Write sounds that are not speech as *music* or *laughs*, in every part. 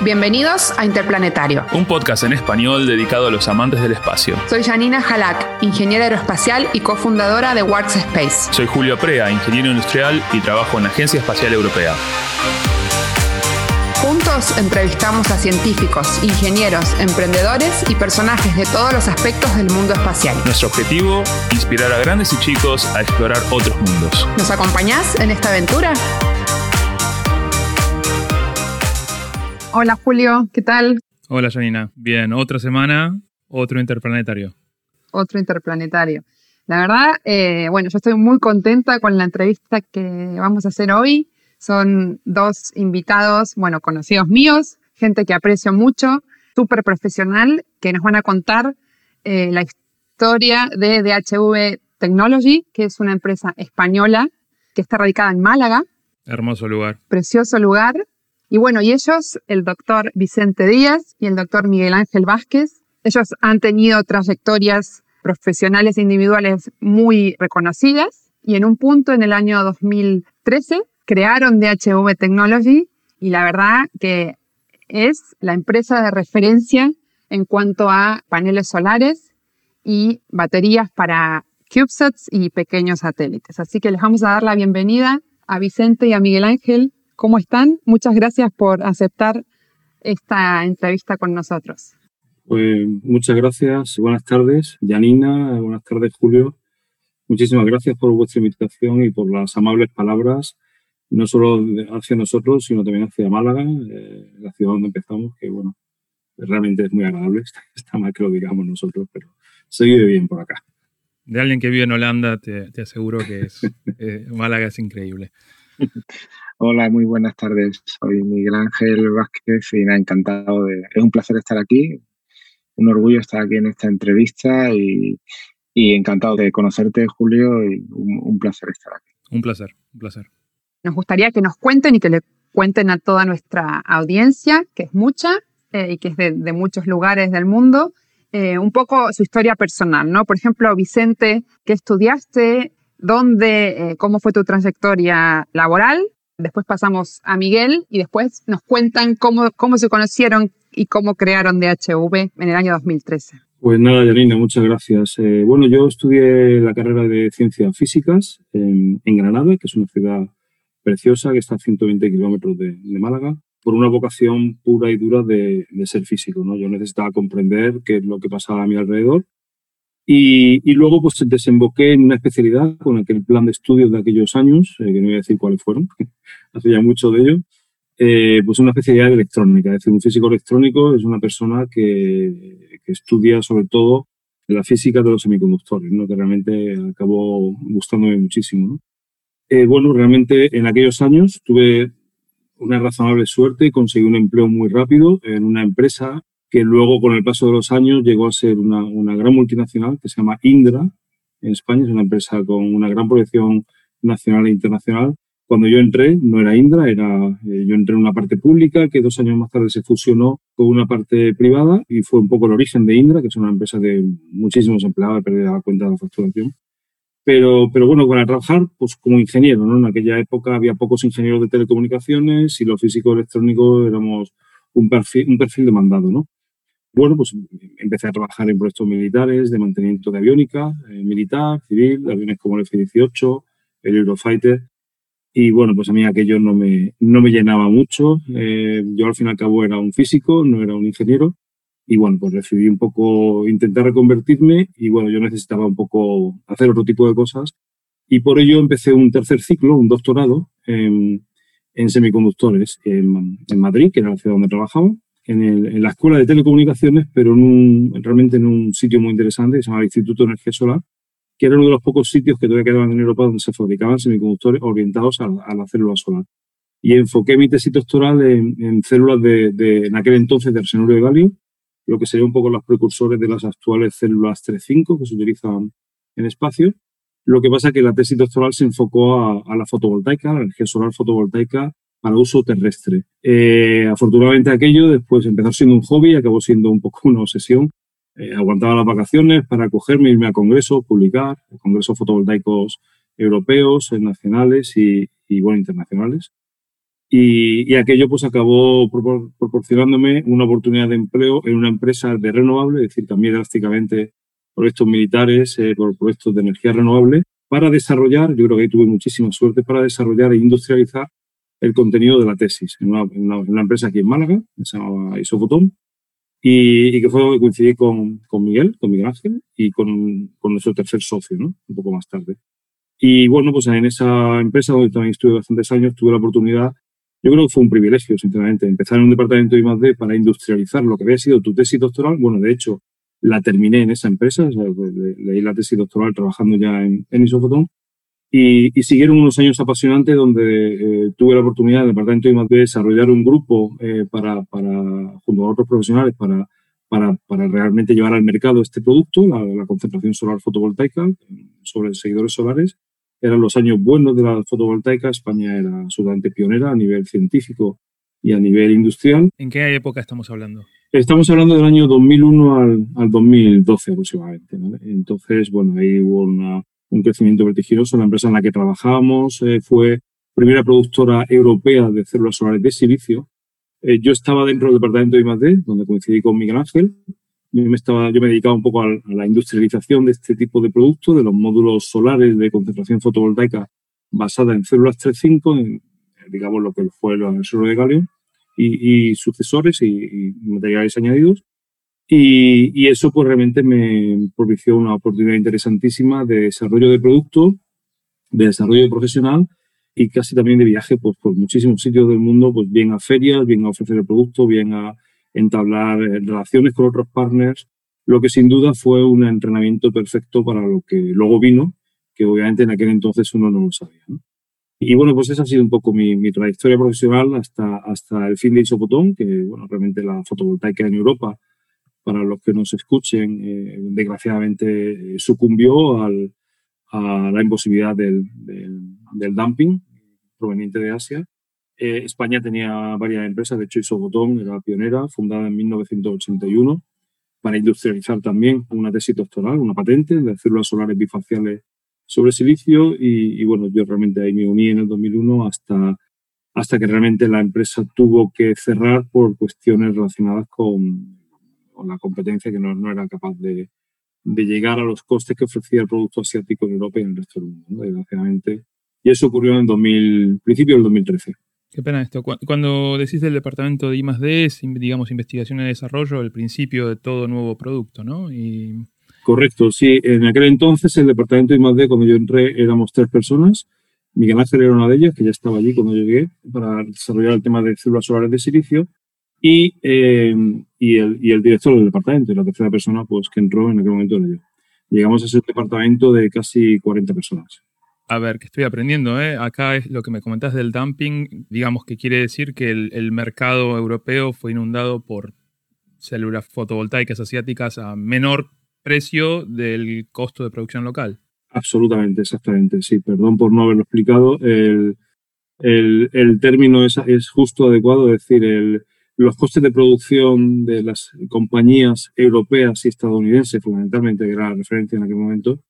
Bienvenidos a Interplanetario. Un podcast en español dedicado a los amantes del espacio. Soy Janina Halak, ingeniera aeroespacial y cofundadora de Works Space. Soy Julio Prea, ingeniero industrial y trabajo en la Agencia Espacial Europea. Juntos entrevistamos a científicos, ingenieros, emprendedores y personajes de todos los aspectos del mundo espacial. Nuestro objetivo, inspirar a grandes y chicos a explorar otros mundos. ¿Nos acompañás en esta aventura? Hola Julio, ¿qué tal? Hola Janina, bien, otra semana, otro interplanetario. Otro interplanetario. La verdad, eh, bueno, yo estoy muy contenta con la entrevista que vamos a hacer hoy. Son dos invitados, bueno, conocidos míos, gente que aprecio mucho, súper profesional, que nos van a contar eh, la historia de DHV Technology, que es una empresa española que está radicada en Málaga. Hermoso lugar. Precioso lugar. Y bueno, y ellos, el doctor Vicente Díaz y el doctor Miguel Ángel Vázquez, ellos han tenido trayectorias profesionales e individuales muy reconocidas y en un punto en el año 2013 crearon DHV Technology y la verdad que es la empresa de referencia en cuanto a paneles solares y baterías para CubeSats y pequeños satélites. Así que les vamos a dar la bienvenida a Vicente y a Miguel Ángel ¿Cómo están? Muchas gracias por aceptar esta entrevista con nosotros. Pues muchas gracias. Buenas tardes, Janina. Buenas tardes, Julio. Muchísimas gracias por vuestra invitación y por las amables palabras, no solo hacia nosotros, sino también hacia Málaga, eh, la ciudad donde empezamos, que bueno, realmente es muy agradable. *laughs* Está mal que lo digamos nosotros, pero se vive bien por acá. De alguien que vive en Holanda, te, aseguro que es, *laughs* eh, Málaga es increíble. *laughs* Hola, muy buenas tardes. Soy Miguel Ángel Vázquez y me ha encantado. De, es un placer estar aquí, un orgullo estar aquí en esta entrevista y, encantado de conocerte, Julio, y un, placer estar aquí. Un placer, un placer. Nos gustaría que nos cuenten y que le cuenten a toda nuestra audiencia, que es mucha eh, y que es de, muchos lugares del mundo, eh, un poco su historia personal, ¿no? Por ejemplo, Vicente, ¿qué estudiaste? ¿Dónde? Eh, ¿Cómo fue tu trayectoria laboral? Después pasamos a Miguel y después nos cuentan cómo, cómo se conocieron y cómo crearon DHV en el año 2013. Pues nada, Janina, muchas gracias. Eh, bueno, yo estudié la carrera de Ciencias Físicas en, Granada, que es una ciudad preciosa que está a 120 kilómetros de, Málaga, por una vocación pura y dura de, de, ser físico. ¿no? Yo necesitaba comprender qué es lo que pasaba a mi alrededor y, luego pues desemboqué en una especialidad con aquel plan de estudios de aquellos años, eh, que no voy a decir cuáles fueron, *laughs* hace ya mucho de ello, eh, pues una especialidad de electrónica. Es decir, un físico electrónico es una persona que, que estudia sobre todo la física de los semiconductores, ¿no? que realmente acabó gustándome muchísimo. ¿no? Eh, bueno, realmente en aquellos años tuve una razonable suerte y conseguí un empleo muy rápido en una empresa que luego con el paso de los años llegó a ser una, una gran multinacional que se llama Indra en España, es una empresa con una gran proyección nacional e internacional. Cuando yo entré, no era Indra, era, eh, yo entré en una parte pública que dos años más tarde se fusionó con una parte privada y fue un poco el origen de Indra, que es una empresa de muchísimos empleados, perdido la cuenta de la facturación. Pero, pero bueno, para trabajar pues como ingeniero, ¿no? En aquella época había pocos ingenieros de telecomunicaciones y los físicos electrónicos éramos un perfil, un perfil demandado, ¿no? Bueno, pues empecé a trabajar en proyectos militares de mantenimiento de aviónica, eh, militar, civil, aviones como el F-18, el Eurofighter. Y bueno, pues a mí aquello no me, no me llenaba mucho. Eh, yo al fin y al cabo era un físico, no era un ingeniero. Y bueno, pues decidí un poco intentar reconvertirme y bueno, yo necesitaba un poco hacer otro tipo de cosas. Y por ello empecé un tercer ciclo, un doctorado en, en semiconductores en, en Madrid, que era la ciudad donde trabajaba en, la Escuela de Telecomunicaciones, pero en un, realmente en un sitio muy interesante que se llama el Instituto de Energía Solar, que era uno de los pocos sitios que todavía quedaban en Europa donde se fabricaban semiconductores orientados a, la célula solar. Y enfoqué mi tesis doctoral en, células de, en aquel entonces, de arsenuro de galio, lo que sería un poco los precursores de las actuales células 3.5 que se utilizan en espacio. Lo que pasa es que la tesis doctoral se enfocó a, a la fotovoltaica, la energía solar fotovoltaica para uso terrestre. Eh, afortunadamente aquello después empezó siendo un hobby y acabó siendo un poco una obsesión. Eh, aguantaba las vacaciones para cogerme, irme a congresos, publicar, congresos fotovoltaicos europeos, nacionales y, bueno, internacionales. Y, aquello pues acabó proporcionándome una oportunidad de empleo en una empresa de renovable, es decir, cambié drásticamente proyectos militares eh, por proyectos de energía renovable para desarrollar, yo creo que ahí tuve muchísima suerte, para desarrollar e industrializar el contenido de la tesis en una, empresa aquí en Málaga, que se llamaba Isofotón, y, que fue coincidí con, con Miguel, con Miguel Ángel, y con, con nuestro tercer socio, ¿no? Un poco más tarde. Y bueno, pues en esa empresa donde también estuve bastantes años, tuve la oportunidad yo creo que fue un privilegio, sinceramente, empezar en un departamento de I+.D. para industrializar lo que había sido tu tesis doctoral. Bueno, de hecho, la terminé en esa empresa, pues, leí la tesis doctoral trabajando ya en, en. Y, y, siguieron unos años apasionantes donde eh, tuve la oportunidad en el departamento de I+.D. de desarrollar un grupo eh, para, para, junto a otros profesionales, para, para, para, realmente llevar al mercado este producto, la, la concentración solar fotovoltaica sobre seguidores solares eran los años buenos de la fotovoltaica. España era absolutamente pionera a nivel científico y a nivel industrial. ¿En qué época estamos hablando? Estamos hablando del año 2001 al, al 2012 aproximadamente. Entonces, bueno, ahí hubo un crecimiento vertiginoso. La empresa en la que trabajábamos eh, fue primera productora europea de células solares de silicio. Eh, yo estaba dentro del departamento de I+.D., donde coincidí con Miguel Ángel, yo me, estaba, yo me dedicaba un poco a, la industrialización de este tipo de productos, de los módulos solares de concentración fotovoltaica basada en células 3.5, digamos lo que fue el suelo de galio, y, sucesores y, materiales añadidos. Y, eso pues realmente me propició una oportunidad interesantísima de desarrollo de producto, de desarrollo profesional y casi también de viaje pues, por muchísimos sitios del mundo, pues bien a ferias, bien a ofrecer el producto, bien a entablar eh, relaciones con otros partners, lo que sin duda fue un entrenamiento perfecto para lo que luego vino, que obviamente en aquel entonces uno no lo sabía. Y bueno, pues esa ha sido un poco mi, trayectoria profesional hasta, hasta el fin de Isopotón, que bueno, realmente la fotovoltaica en Europa, para los que nos escuchen, eh, desgraciadamente eh, sucumbió al, a la imposibilidad del, del dumping proveniente de Asia. Eh, España tenía varias empresas, de hecho Isobotón era pionera, fundada en 1981 para industrializar también una tesis doctoral, una patente de células solares bifaciales sobre silicio y, bueno, yo realmente ahí me uní en el 2001 hasta, hasta que realmente la empresa tuvo que cerrar por cuestiones relacionadas con, la competencia que no, no era capaz de, de, llegar a los costes que ofrecía el producto asiático en Europa y en el resto del mundo, desgraciadamente. Y eso ocurrió en 2000, principio del 2013. Qué pena esto. Cuando decís del departamento de I+.D., es, digamos, investigación y desarrollo, el principio de todo nuevo producto, ¿no? Y... Correcto, sí. En aquel entonces, el departamento de I+.D., cuando yo entré, éramos tres personas. Miguel Ángel era una de ellas, que ya estaba allí cuando llegué, para desarrollar el tema de células solares de silicio. Y, eh, y, el, y el director del departamento, y la tercera persona pues, que entró en aquel momento era yo. Llegamos a ese departamento de casi 40 personas. A ver, que estoy aprendiendo, ¿eh? Acá es lo que me comentás del dumping, digamos que quiere decir que el, mercado europeo fue inundado por células fotovoltaicas asiáticas a menor precio del costo de producción local. Absolutamente, exactamente, sí. Perdón por no haberlo explicado. El, término es, es, justo adecuado, es decir, los costes de producción de las compañías europeas y estadounidenses, fundamentalmente, que era la referencia en aquel momento,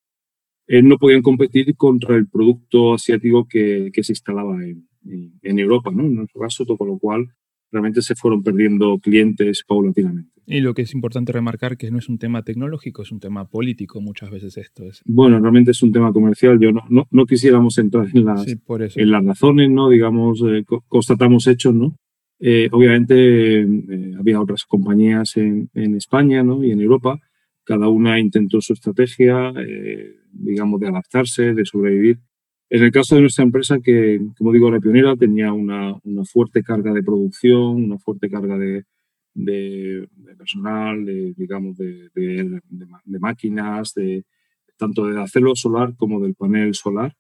eh, no podían competir contra el producto asiático que, que se instalaba en, en, Europa, ¿no? En nuestro caso, todo con lo cual realmente se fueron perdiendo clientes paulatinamente. Y lo que es importante remarcar que no es un tema tecnológico, es un tema político muchas veces esto es. Bueno, realmente es un tema comercial. Yo no, no, no quisiéramos entrar en las, en las razones, ¿no? Digamos, eh, constatamos hechos, ¿no? Eh, obviamente había otras compañías en, España ¿no? y en Europa. Cada una intentó su estrategia digamos, de adaptarse, de sobrevivir. En el caso de nuestra empresa, que como digo, la pionera, tenía una, fuerte carga de producción, una fuerte carga de, personal, de, digamos, de, máquinas, de, tanto de acero solar como del panel solar,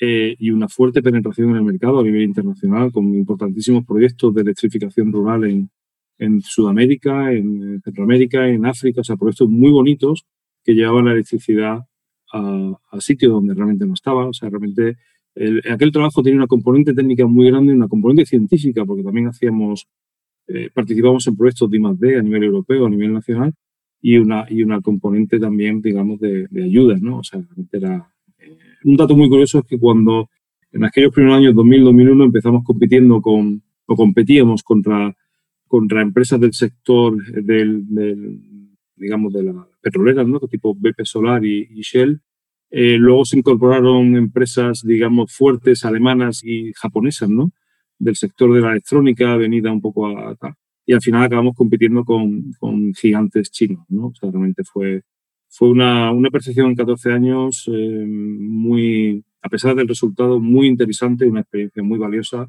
eh, y una fuerte penetración en el mercado a nivel internacional, con importantísimos proyectos de electrificación rural en, en Sudamérica, en Centroamérica, en África, o sea, proyectos muy bonitos que llevaban la electricidad a, sitios donde realmente no estaba. O sea, realmente aquel trabajo tenía una componente técnica muy grande y una componente científica, porque también hacíamos, eh, participamos en proyectos de I+.D. a nivel europeo, a nivel nacional, y una, y una componente también, digamos, de, de ayuda, ¿no? O sea, realmente era... Un dato muy curioso es que cuando En aquellos primeros años, 2000-2001, empezamos compitiendo con, o competíamos contra, contra empresas del sector del, digamos, de las petroleras, ¿no? tipo BP Solar y, Shell. Eh, luego se incorporaron empresas, digamos, fuertes, alemanas y japonesas, ¿no? Del sector de la electrónica, venida un poco a, y al final acabamos compitiendo con, con gigantes chinos, ¿no? O sea, realmente fue, fue una, una percepción en 14 años eh, muy, a pesar del resultado, muy interesante, una experiencia muy valiosa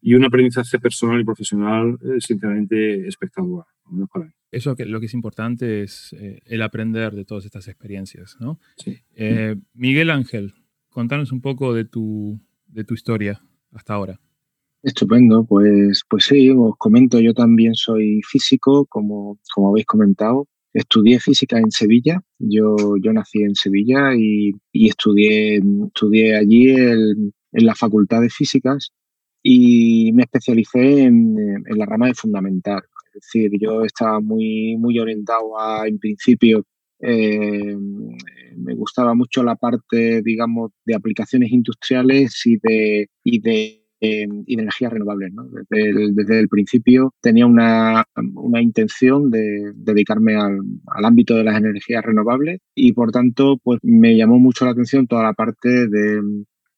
y un aprendizaje personal y profesional eh, sinceramente espectacular. Eso que lo que es importante es eh, el aprender de todas estas experiencias, ¿no? Sí. Miguel Ángel, contanos un poco de tu, de tu historia hasta ahora. Estupendo, pues, pues sí, os comento, yo también soy físico, como, como habéis comentado. Estudié física en Sevilla, yo, yo nací en Sevilla y, y estudié, estudié allí en la Facultad de Físicas y me especialicé en, en, la rama de fundamental. Es decir, yo estaba muy, muy orientado a, en principio, eh, me gustaba mucho la parte, digamos, de aplicaciones industriales y de, y de y de energías renovables. ¿no? Desde, el, desde, el, principio tenía una, una intención de dedicarme al, al, ámbito de las energías renovables y por tanto pues me llamó mucho la atención toda la parte de,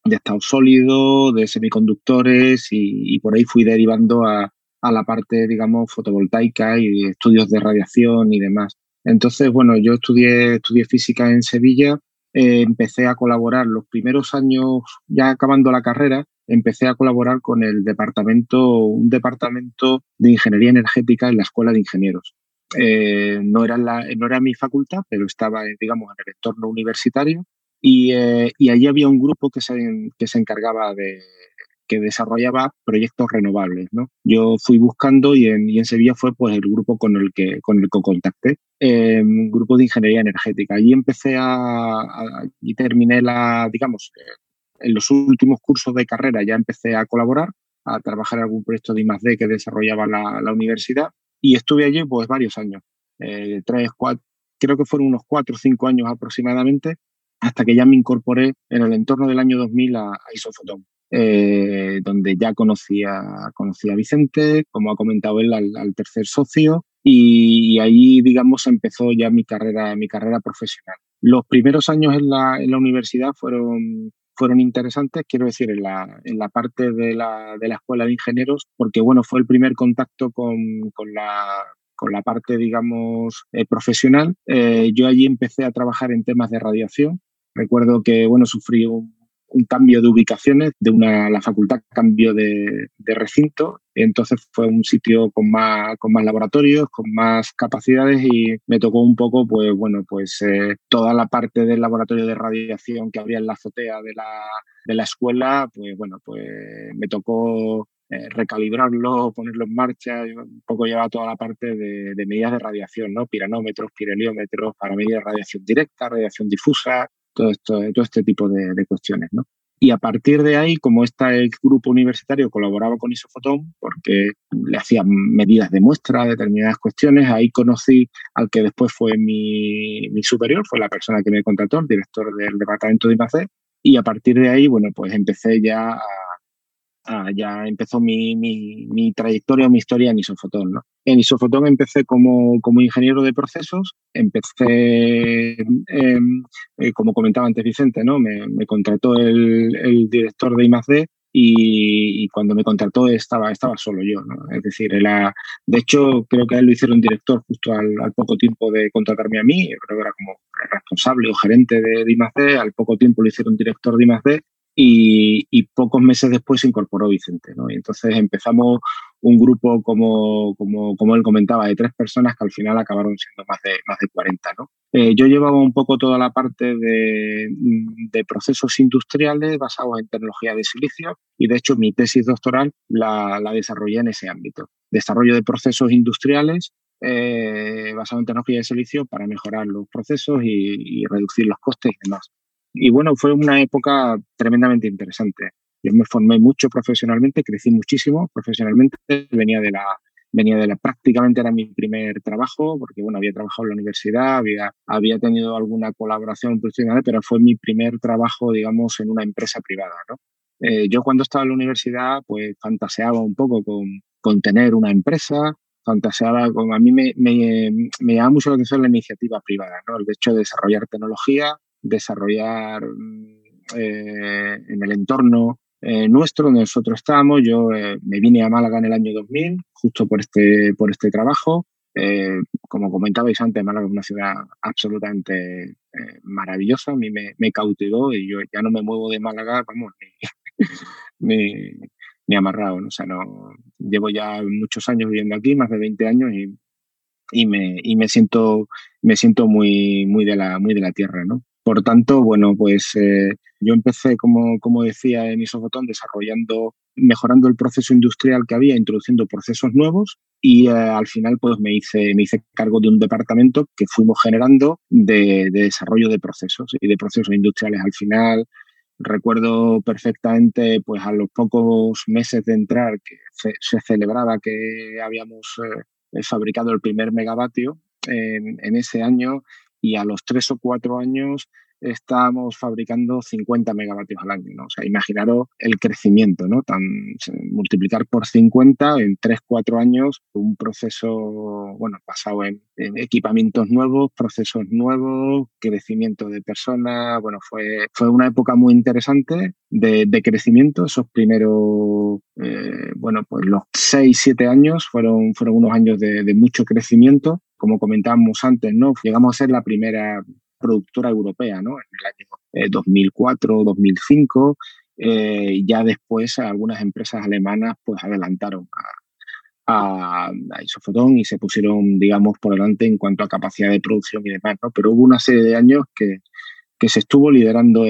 de estado sólido, de semiconductores y, y por ahí fui derivando a, a, la parte, digamos, fotovoltaica y estudios de radiación y demás. Entonces, bueno, yo estudié, estudié física en Sevilla, eh, empecé a colaborar los primeros años, ya acabando la carrera, empecé a colaborar con el departamento, un departamento de ingeniería energética en la Escuela de Ingenieros. Eh, no, era la, no era mi facultad, pero estaba, digamos, en el entorno universitario y, eh, y allí había un grupo que se, que se encargaba de que desarrollaba proyectos renovables. ¿no? Yo fui buscando y en, y en Sevilla fue pues, el grupo con el que, con el que contacté, eh, un grupo de ingeniería energética. Allí empecé a, a y terminé la, digamos, en los últimos cursos de carrera ya empecé a colaborar, a trabajar en algún proyecto de I+.D. que desarrollaba la, universidad y estuve allí pues varios años, eh, creo que fueron unos cuatro o cinco años aproximadamente, hasta que ya me incorporé en el entorno del año 2000 a, a Isofoton. Eh, donde ya conocía, conocía a Vicente, como ha comentado él, al, al tercer socio, y, y, ahí, digamos, empezó ya mi carrera, mi carrera profesional. Los primeros años en la, en la universidad fueron, fueron interesantes, quiero decir, en la, en la parte de la, de la escuela de ingenieros, porque bueno, fue el primer contacto con, con la, con la parte, digamos, eh, profesional. Eh, yo allí empecé a trabajar en temas de radiación. Recuerdo que, bueno, sufrí un, un cambio de ubicaciones, de una, la facultad cambio de, de, recinto, entonces fue un sitio con más, con más laboratorios, con más capacidades y me tocó un poco, pues bueno, pues eh, toda la parte del laboratorio de radiación que había en la azotea de la, de la escuela, pues bueno, pues me tocó eh, recalibrarlo, ponerlo en marcha, un poco lleva toda la parte de, de, medidas de radiación, ¿no? Piranómetros, pireliómetros para medir radiación directa, radiación difusa, todo, este tipo de, cuestiones. ¿no? Y a partir de ahí, como este grupo universitario colaboraba con Isofotón, porque le hacían medidas de muestra, determinadas cuestiones, ahí conocí al que después fue mi, superior, fue la persona que me contrató, el director del departamento de IMAC, y a partir de ahí, bueno, pues empecé ya a, Ah, ya empezó mi, mi, mi, trayectoria mi historia en Isofotón. ¿no? En Isofotón empecé como, como ingeniero de procesos, empecé, eh, eh, como comentaba antes Vicente, ¿no? me, me contrató el, el, director de I+.D. Y, y, cuando me contrató estaba, estaba solo yo. ¿no? Es decir, era, de hecho, creo que a él lo hicieron director justo al, al poco tiempo de contratarme a mí, creo que era como responsable o gerente de, de I+.D., al poco tiempo lo hicieron director de I+.D., y, y, pocos meses después se incorporó Vicente. ¿no? Y entonces empezamos un grupo, como, como, como, él comentaba, de tres personas que al final acabaron siendo más de, más de 40. ¿no? Eh, yo llevaba un poco toda la parte de, de, procesos industriales basados en tecnología de silicio y de hecho mi tesis doctoral la, la desarrollé en ese ámbito. Desarrollo de procesos industriales eh, basados en tecnología de silicio para mejorar los procesos y, y reducir los costes y demás. Y bueno, fue una época tremendamente interesante. Yo me formé mucho profesionalmente, crecí muchísimo profesionalmente, venía de la venía de la prácticamente era mi primer trabajo porque bueno había trabajado en la universidad había había tenido alguna colaboración profesional pero fue mi primer trabajo digamos en una empresa privada no Eh, yo cuando estaba en la universidad, pues fantaseaba un poco con, con tener una empresa, fantaseaba con, a mí me, me, me llama mucho la atención la iniciativa privada, ¿no? El hecho de desarrollar tecnología, desarrollar eh, en el entorno eh, nuestro donde nosotros estábamos. Yo eh, me vine a Málaga en el año 2000, justo por este, por este trabajo. como comentabais antes, Málaga es una ciudad absolutamente maravillosa, a mí me, me, cautivó y yo ya no me muevo de Málaga, vamos, ni, *laughs* ni, amarrado, ¿no? o sea, no, llevo ya muchos años viviendo aquí, más de 20 años y, y, me, y me siento, me siento muy, muy, de la, muy de la tierra, ¿no? Por tanto, bueno, pues eh, yo empecé, como, como decía en Isofotón, desarrollando, mejorando el proceso industrial que había, introduciendo procesos nuevos y eh, al final pues me hice, me hice cargo de un departamento que fuimos generando de, desarrollo de procesos y de procesos industriales. Al final recuerdo perfectamente pues a los pocos meses de entrar que se, celebraba que habíamos eh, fabricado el primer megavatio en, en ese año y a los tres o cuatro años estamos fabricando 50 megavatios al año, ¿no? O sea, imaginaros el crecimiento, ¿no? Tan, multiplicar por 50 en 3, 4 años, un proceso, bueno, basado en, equipamientos nuevos, procesos nuevos, crecimiento de personas, bueno, fue, fue una época muy interesante de, de crecimiento, esos primeros, eh, bueno, pues los 6, 7 años fueron, fueron unos años de, de mucho crecimiento como comentábamos antes, ¿no? Llegamos a ser la primera productora europea, ¿no? En el año 2004, 2005. Eh, ya después algunas empresas alemanas pues adelantaron a, a, Isofotón y se pusieron, digamos, por delante en cuanto a capacidad de producción y demás, ¿no? Pero hubo una serie de años que, que se estuvo liderando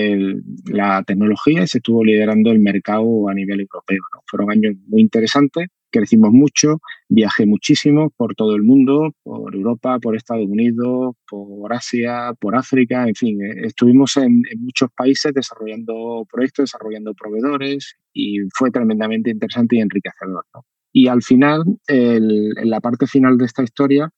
la tecnología y se estuvo liderando el mercado a nivel europeo. ¿no? Fueron años muy interesantes crecimos mucho, viajé muchísimo por todo el mundo, por Europa, por Estados Unidos, por Asia, por África, en fin, eh, estuvimos en, muchos países desarrollando proyectos, desarrollando proveedores y fue tremendamente interesante y enriquecedor. Y al final, en la parte final de esta historia,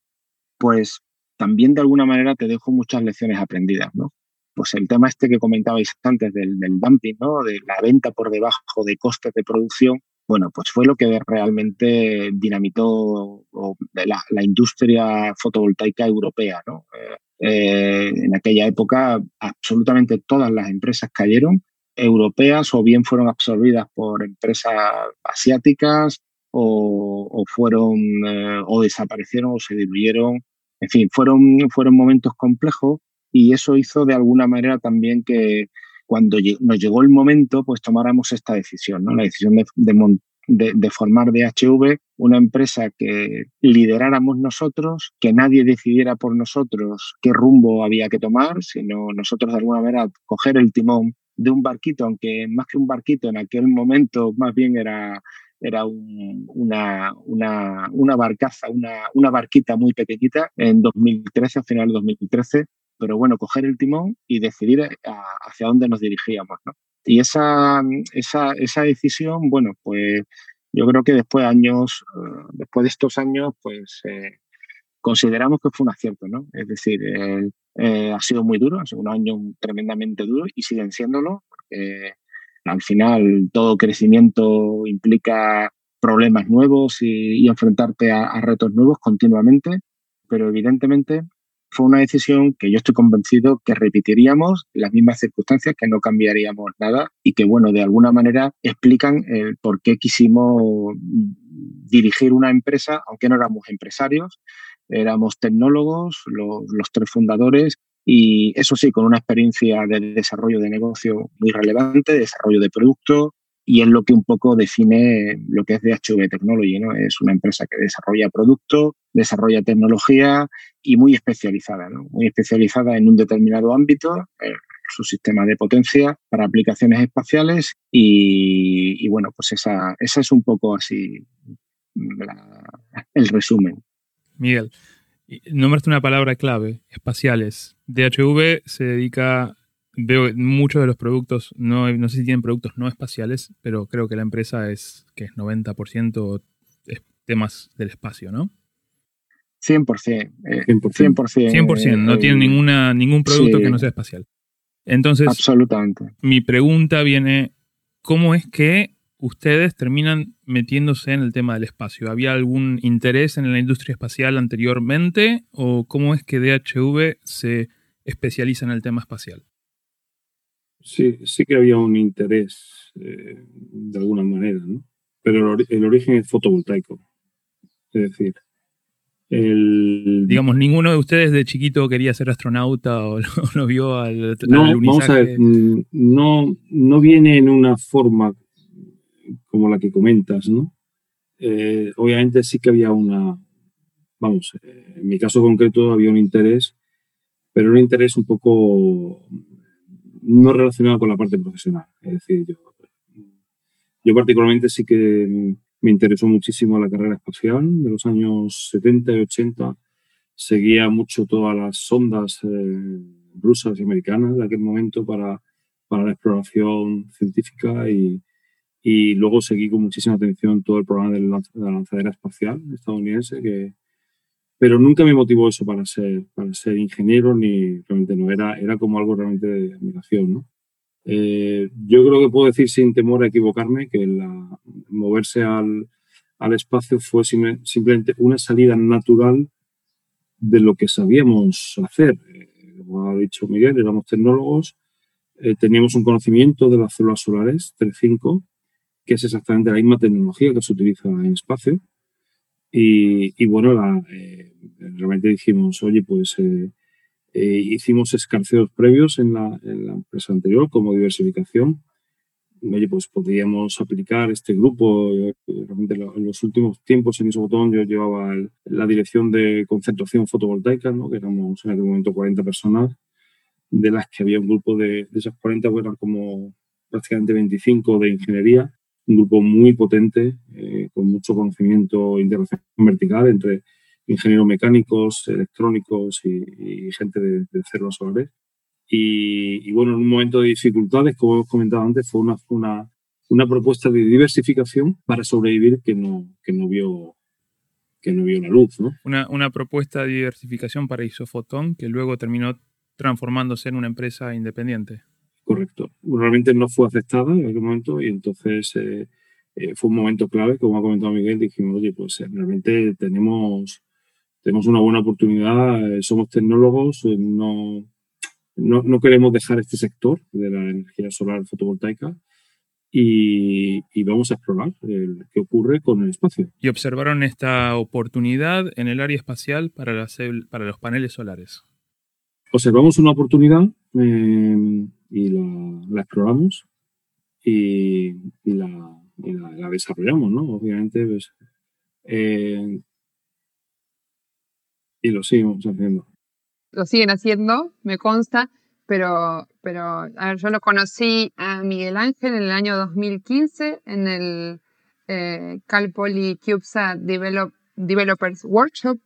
pues también de alguna manera te dejo muchas lecciones aprendidas, ¿no? Pues el tema este que comentabais antes del, del dumping, ¿no? De la venta por debajo de costes de producción, bueno, pues fue lo que realmente dinamitó la, industria fotovoltaica europea. ¿no? Eh, eh, en aquella época absolutamente todas las empresas cayeron, europeas o bien fueron absorbidas por empresas asiáticas o, fueron eh, o desaparecieron o se diluyeron. En fin, fueron, fueron momentos complejos y eso hizo de alguna manera también que, cuando nos llegó el momento, pues tomáramos esta decisión, ¿no? La decisión de, de, formar DHV, una empresa que lideráramos nosotros, que nadie decidiera por nosotros qué rumbo había que tomar, sino nosotros de alguna manera coger el timón de un barquito, aunque más que un barquito en aquel momento más bien era, era una, una, una, barcaza, una, una barquita muy pequeñita en 2013, a final de 2013, pero bueno, coger el timón y decidir eh, hacia dónde nos dirigíamos, ¿no? Y esa, esa, esa decisión, bueno, pues yo creo que después de años, eh, después de estos años, pues eh, consideramos que fue un acierto, ¿no? Es decir, ha sido muy duro, ha sido un año tremendamente duro y siguen siéndolo, porque al final todo crecimiento implica problemas nuevos y, enfrentarte a, retos nuevos continuamente, pero evidentemente fue una decisión que yo estoy convencido que repetiríamos las mismas circunstancias, que no cambiaríamos nada y que, bueno, de alguna manera explican el por qué quisimos dirigir una empresa, aunque no éramos empresarios, éramos tecnólogos, los, los tres fundadores y eso sí, con una experiencia de desarrollo de negocio muy relevante, desarrollo de producto, y es lo que un poco define lo que es DHV Technology, ¿no? Es una empresa que desarrolla productos, desarrolla tecnología y muy especializada, ¿no? Muy especializada en un determinado ámbito, su sistema de potencia para aplicaciones espaciales y, bueno, pues esa, es un poco así el resumen. Miguel, nombraste una palabra clave, espaciales. DHV se dedica veo muchos de los productos, no, no sé si tienen productos no espaciales, pero creo que la empresa es que es 90% temas del espacio, ¿no? 100%. 100%. 100%, no tienen ninguna, ningún producto que no sea espacial. Entonces, Absolutamente. mi pregunta viene, ¿cómo es que ustedes terminan metiéndose en el tema del espacio? ¿Había algún interés en la industria espacial anteriormente o cómo es que DHV se especializa en el tema espacial? Sí, sí que había un interés eh, de alguna manera, ¿no? Pero el, origen es fotovoltaico. Es decir, el... Digamos, ninguno de ustedes de chiquito quería ser astronauta o lo, *laughs* vio al, no, Vamos a ver, mm, no, no viene en una forma como la que comentas, ¿no? Eh, obviamente sí que había una, vamos, eh, en mi caso concreto había un interés, pero un interés un poco no relacionado con la parte profesional. Es decir, yo, particularmente sí que me interesó muchísimo la carrera espacial de los años 70 y 80. Seguía mucho todas las sondas eh, rusas y americanas de aquel momento para, para la exploración científica y, y luego seguí con muchísima atención todo el programa de la lanzadera espacial estadounidense, que, pero nunca me motivó eso para ser, para ser ingeniero, ni realmente no, era, era como algo realmente de admiración. ¿no? Eh, yo creo que puedo decir sin temor a equivocarme que la, moverse al, al espacio fue simplemente una salida natural de lo que sabíamos hacer. Eh, como ha dicho Miguel, éramos tecnólogos, eh, teníamos un conocimiento de las células solares, 3.5, que es exactamente la misma tecnología que se utiliza en espacio. Y, bueno, eh, realmente dijimos, oye, pues eh, eh, hicimos escarceos previos en la, empresa anterior como diversificación. Oye, pues podríamos aplicar este grupo. Realmente en los últimos tiempos en Isobotón yo llevaba la dirección de concentración fotovoltaica, ¿no? que éramos en aquel momento 40 personas, de las que había un grupo de, esas 40, bueno, eran como prácticamente 25 de ingeniería un grupo muy potente, eh, con mucho conocimiento integración vertical entre ingenieros mecánicos, electrónicos y, gente de, de solares. Y, bueno, en un momento de dificultades, como hemos comentado antes, fue una, una, una propuesta de diversificación para sobrevivir que no, que no vio que no vio la luz. ¿no? Una, una propuesta de diversificación para Isofotón que luego terminó transformándose en una empresa independiente. Correcto. Realmente no fue aceptada en aquel momento y entonces eh, eh, fue un momento clave, como ha comentado Miguel, dijimos, oye, pues eh, realmente tenemos, tenemos una buena oportunidad, somos tecnólogos, no, no, queremos dejar este sector de la energía solar fotovoltaica y, vamos a explorar qué ocurre con el espacio. Y observaron esta oportunidad en el área espacial para, para los paneles solares. Observamos una oportunidad y la, exploramos y, la, desarrollamos, ¿no? Obviamente, pues, eh, y lo seguimos haciendo. Lo siguen haciendo, me consta, pero, pero a ver, yo lo conocí a Miguel Ángel en el año 2015 en el eh, Cal Poly CubeSat Developers Workshop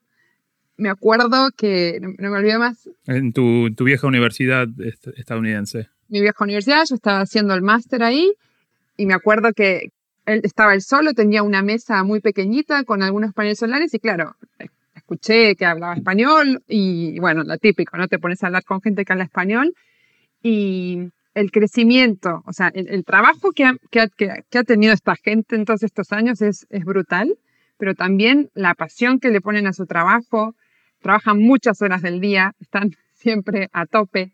me acuerdo que, no, me olvido más. En tu, tu, vieja universidad estadounidense. Mi vieja universidad, yo estaba haciendo el máster ahí y me acuerdo que él estaba él solo, tenía una mesa muy pequeñita con algunos paneles solares y claro, escuché que hablaba español y bueno, lo típico, ¿no? Te pones a hablar con gente que habla español y el crecimiento, o sea, el, trabajo que ha, que, que ha, tenido esta gente en todos estos años es, es brutal, pero también la pasión que le ponen a su trabajo, trabajan muchas horas del día, están *laughs* siempre a tope,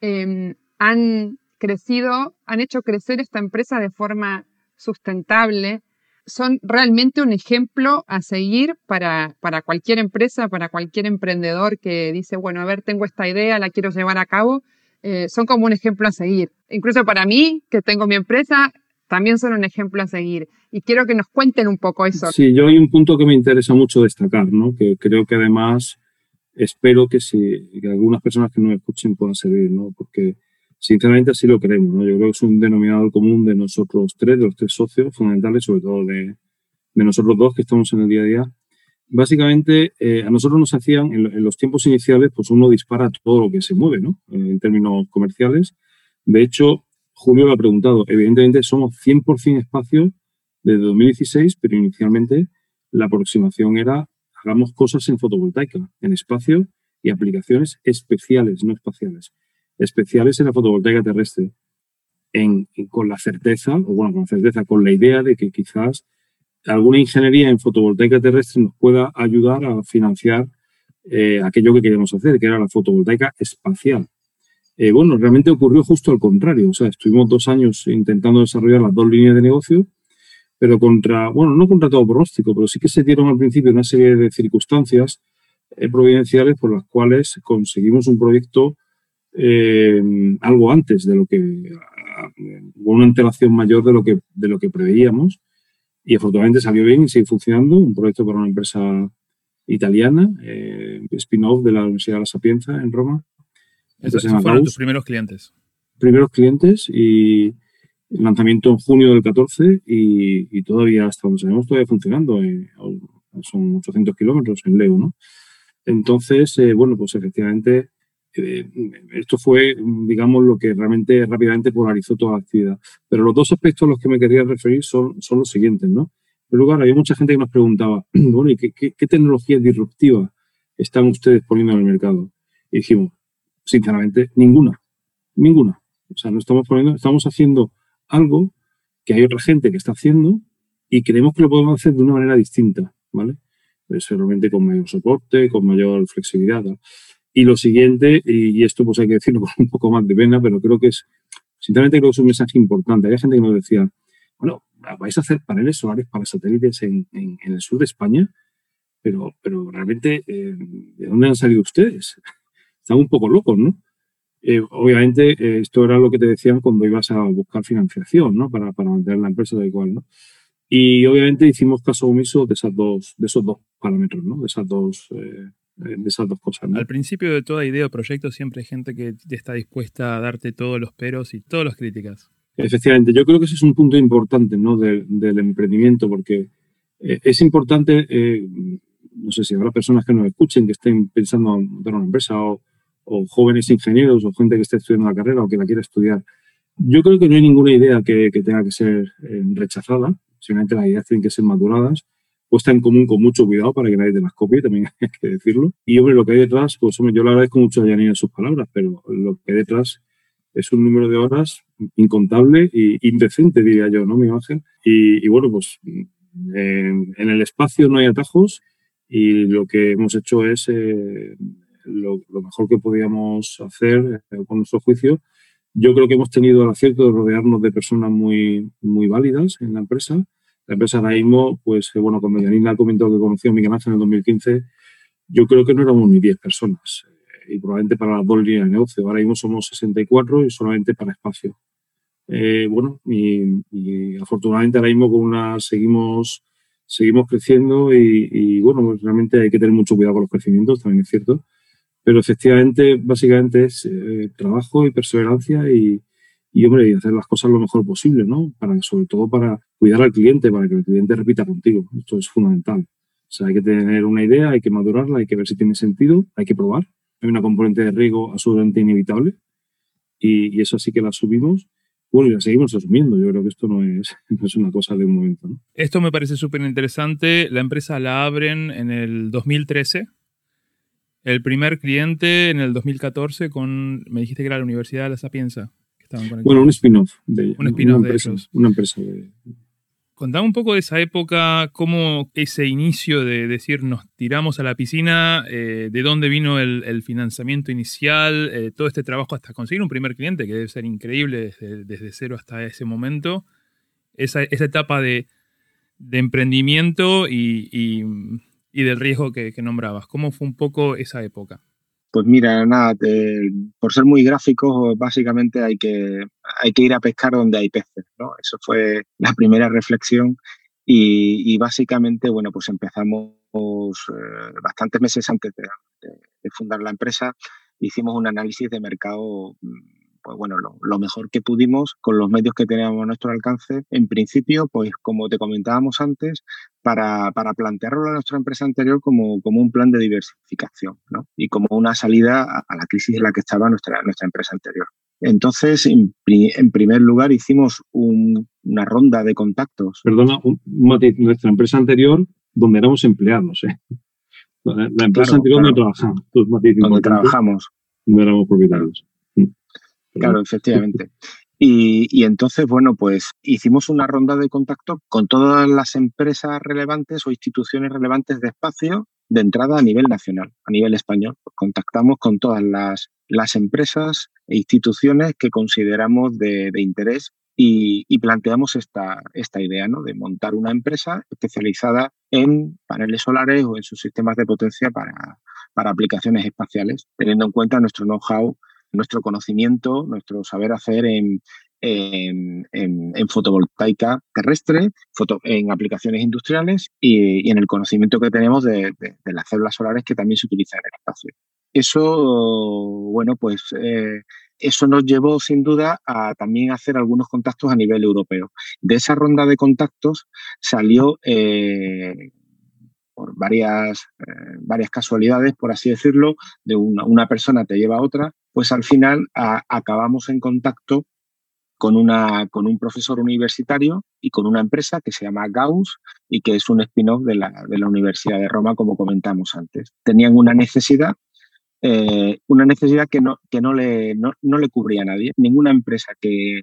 em, han crecido, han hecho crecer esta empresa de forma sustentable, son realmente un ejemplo a seguir para, para cualquier empresa, para cualquier emprendedor que dice, bueno, a ver, tengo esta idea, la quiero llevar a cabo, eh, son como un ejemplo a seguir. Incluso para mí, que tengo mi empresa, también son un ejemplo a seguir. Y quiero que nos cuenten un poco eso. Sí, yo hay un punto que me interesa mucho destacar, ¿no? que creo que además espero que, si, que algunas personas que nos escuchen puedan servir, ¿no? Porque sinceramente así lo creemos, ¿no? Yo creo que es un denominador común de nosotros tres, de los tres socios fundamentales, sobre todo de, de nosotros dos que estamos en el día a día. Básicamente, eh, a nosotros nos hacían, en, los tiempos iniciales, pues uno dispara todo lo que se mueve, ¿no? en términos comerciales. De hecho, Julio lo ha preguntado, evidentemente somos 100% espacio desde 2016, pero inicialmente la aproximación era hagamos cosas en fotovoltaica, en espacio y aplicaciones especiales, no espaciales, especiales en la fotovoltaica terrestre. con la certeza, o bueno, con la certeza, con la idea de que quizás alguna ingeniería en fotovoltaica terrestre nos pueda ayudar a financiar eh, aquello que queríamos hacer, que era la fotovoltaica espacial. Eh, bueno, realmente ocurrió justo al contrario. O sea, estuvimos dos años intentando desarrollar las dos líneas de negocio, pero contra, bueno, no contra todo pronóstico, pero sí que se dieron al principio una serie de circunstancias eh, providenciales por las cuales conseguimos un proyecto algo antes de lo que, con una antelación mayor de lo que, de lo que preveíamos y afortunadamente salió bien y sigue funcionando. Un proyecto para una empresa italiana, eh, spin-off de la Universidad de la Sapienza en Roma. Esos fueron tus primeros clientes. Primeros clientes y lanzamiento en junio del 14 y, todavía, hasta donde sabemos, todavía funcionando. Eh, son 800 kilómetros en Leo, ¿no? Entonces, eh, bueno, pues efectivamente eh, esto fue, digamos, lo que realmente rápidamente polarizó toda la actividad. Pero los dos aspectos a los que me quería referir son, son los siguientes, ¿no? En lugar, había mucha gente que nos preguntaba, *clears throat* bueno, ¿y qué, qué, tecnología disruptiva están ustedes poniendo en el mercado? Y dijimos, sinceramente, ninguna, ninguna. O sea, no estamos poniendo, estamos haciendo algo que hay otra gente que está haciendo y creemos que lo podemos hacer de una manera distinta, ¿vale? Pues realmente con mayor soporte, con mayor flexibilidad. Y lo siguiente, y esto pues hay que decirlo *laughs* con un poco más de pena, pero creo que es, sinceramente creo que es un mensaje importante. Hay gente que nos decía, bueno, vais a hacer paneles solares para satélites en, en, el sur de España, pero, pero realmente, eh, ¿de dónde han salido ustedes? *laughs* Están un poco locos, ¿no? Eh, obviamente, eh, esto era lo que te decían cuando ibas a buscar financiación, ¿no? Para, para mantener la empresa da igual, ¿no? Y obviamente hicimos caso omiso de, esas dos, de esos dos parámetros, ¿no? De esas dos de esas dos cosas. Al principio de toda idea o proyecto siempre hay gente que está dispuesta a darte todos los peros y todas las críticas. Efectivamente, yo creo que ese es un punto importante ¿no? del, emprendimiento porque eh, es importante, eh, no sé si habrá personas que nos escuchen que estén pensando en montar una empresa o, jóvenes ingenieros o gente que esté estudiando la carrera o que la quiera estudiar. Yo creo que no hay ninguna idea que, tenga que ser eh, rechazada, simplemente las ideas tienen que ser maduradas puesta en común con mucho cuidado para que nadie te las copie, también *laughs* hay que decirlo. Y hombre, lo que hay detrás, pues hombre, yo le agradezco mucho a Janine sus palabras, pero lo que hay detrás es un número de horas incontable e indecente, diría yo, ¿no, mi imagen? Y, bueno, pues en, el espacio no hay atajos y lo que hemos hecho es eh, lo, mejor que podíamos hacer eh, con nuestro juicio. Yo creo que hemos tenido el acierto de rodearnos de personas muy, muy válidas en la empresa la empresa ahora mismo, pues eh, bueno, cuando Yanina comentó que conoció a Miguel Ángel en el 2015, yo creo que no éramos ni 10 personas. Y probablemente para las dos líneas de negocio. Ahora mismo somos 64 y solamente para espacio. Eh, bueno, y, afortunadamente ahora mismo con una seguimos, seguimos creciendo y, bueno, realmente hay que tener mucho cuidado con los crecimientos, también es cierto. Pero efectivamente, básicamente es trabajo y perseverancia y, y, hombre, y hacer las cosas lo mejor posible, ¿no? Para, sobre todo para cuidar al cliente, para que el cliente repita contigo. Esto es fundamental. O sea, hay que tener una idea, hay que madurarla, hay que ver si tiene sentido, hay que probar. Hay una componente de riesgo absolutamente inevitable y, y eso sí que la asumimos. Bueno, y la seguimos asumiendo. Yo creo que esto no es, *laughs* no es una cosa de un momento. ¿no? Esto me parece súper interesante. La empresa la abren en el 2013. El primer cliente en el 2014 con, me dijiste que era la Universidad de La Sapienza. Bueno, un spin-off de, un spin una, empresa, una empresa de... Contame un poco de esa época, cómo ese inicio de decir nos tiramos a la piscina, eh, de dónde vino el, financiamiento inicial, eh, todo este trabajo hasta conseguir un primer cliente, que debe ser increíble desde, cero hasta ese momento. Esa, etapa de, emprendimiento y, del riesgo que nombrabas. ¿Cómo fue un poco esa época? Pues mira, nada, por ser muy gráficos, básicamente hay que, hay que ir a pescar donde hay peces, ¿no? Eso fue la primera reflexión y, básicamente, bueno, pues empezamos eh, bastantes meses antes de, fundar la empresa, hicimos un análisis de mercado mm, pues bueno, lo, mejor que pudimos con los medios que teníamos a nuestro alcance. En principio, pues como te comentábamos antes, para, para plantearlo a nuestra empresa anterior como, como un plan de diversificación ¿no? y como una salida a, la crisis en la que estaba nuestra, nuestra empresa anterior. Entonces, en, primer lugar, hicimos una ronda de contactos. Perdona, un nuestra empresa anterior, donde éramos empleados. ¿eh? La empresa anterior donde trabajamos. Donde trabajamos. Donde éramos propietarios. Claro, efectivamente. Y, entonces, bueno, pues hicimos una ronda de contacto con todas las empresas relevantes o instituciones relevantes de espacio de entrada a nivel nacional, a nivel español. contactamos con todas las, las, empresas e instituciones que consideramos de, interés y, planteamos esta, esta idea ¿no? de montar una empresa especializada en paneles solares o en sus sistemas de potencia para, para aplicaciones espaciales, teniendo en cuenta nuestro know-how nuestro conocimiento, nuestro saber hacer en, en, fotovoltaica terrestre, foto, en aplicaciones industriales y, en el conocimiento que tenemos de, las células solares que también se utilizan en el espacio. Eso, bueno, pues eh, eso nos llevó sin duda a también hacer algunos contactos a nivel europeo. De esa ronda de contactos salió eh, por varias, eh, varias casualidades, por así decirlo, de una, una, persona te lleva a otra, pues al final acabamos en contacto con, una, con un profesor universitario y con una empresa que se llama Gauss y que es un spin-off de la, de la Universidad de Roma, como comentamos antes. Tenían una necesidad eh, una necesidad que, no, que no, le, no, no, le cubría a nadie. Ninguna empresa que,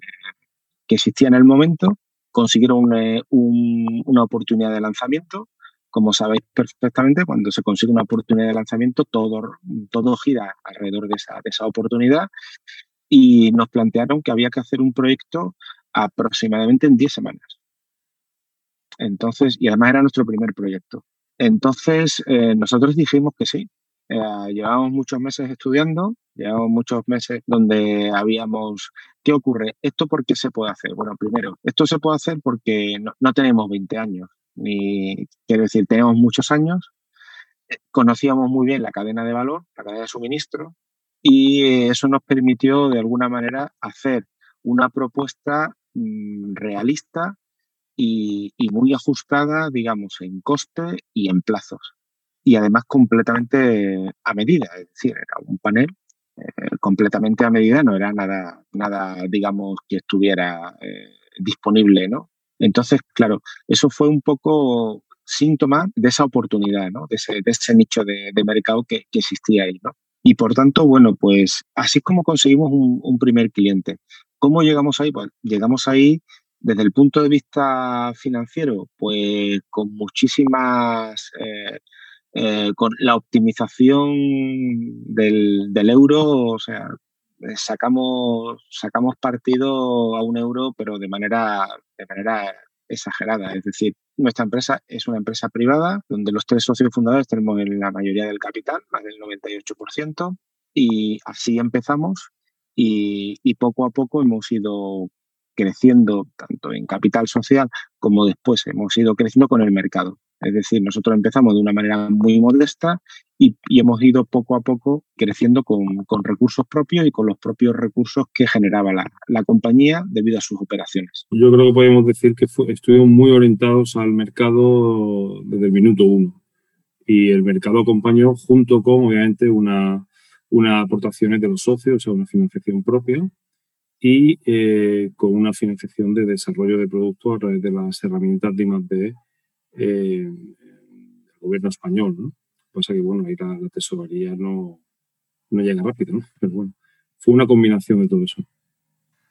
que existía en el momento consiguieron eh, una oportunidad de lanzamiento como sabéis perfectamente, cuando se consigue una oportunidad de lanzamiento, todo, todo gira alrededor de esa, de esa oportunidad y nos plantearon que había que hacer un proyecto aproximadamente en 10 semanas. Entonces, y además era nuestro primer proyecto. Entonces, eh, nosotros dijimos que sí. Eh, llevábamos muchos meses estudiando, llevábamos muchos meses donde habíamos, ¿qué ocurre? ¿Esto por qué se puede hacer? Bueno, primero, esto se puede hacer porque no, tenemos 20 años ni quiero decir, tenemos muchos años, eh, conocíamos muy bien la cadena de valor, la cadena de suministro, y eso nos permitió de alguna manera hacer una propuesta mm, realista y, muy ajustada, digamos, en coste y en plazos. Y además completamente a medida, es decir, era un panel eh, completamente a medida, no era nada, nada digamos, que estuviera eh, disponible, ¿no? Entonces, claro, eso fue un poco síntoma de esa oportunidad, ¿no? de, ese, nicho de, mercado que, existía ahí. ¿no? Y por tanto, bueno, pues así es como conseguimos un, primer cliente. ¿Cómo llegamos ahí? Pues llegamos ahí desde el punto de vista financiero, pues con muchísimas, eh, eh, con la optimización del, del, euro, o sea, sacamos, sacamos partido a un euro, pero de manera, de manera exagerada. Es decir, nuestra empresa es una empresa privada donde los tres socios fundadores tenemos la mayoría del capital, más del 98%, y así empezamos y, y poco a poco hemos ido creciendo tanto en capital social como después hemos ido creciendo con el mercado. Es decir, nosotros empezamos de una manera muy modesta y, hemos ido poco a poco creciendo con, recursos propios y con los propios recursos que generaba la, compañía debido a sus operaciones. Yo creo que podemos decir que estuvimos muy orientados al mercado desde el minuto uno y el mercado acompañó junto con, obviamente, una, una aportaciones de los socios, o sea, una financiación propia y eh, con una financiación de desarrollo de productos a través de las herramientas de I+D eh, el gobierno español. Pasa que, bueno, ahí la, tesorería no, no llega rápido, ¿no? Pero bueno, fue una combinación de todo eso.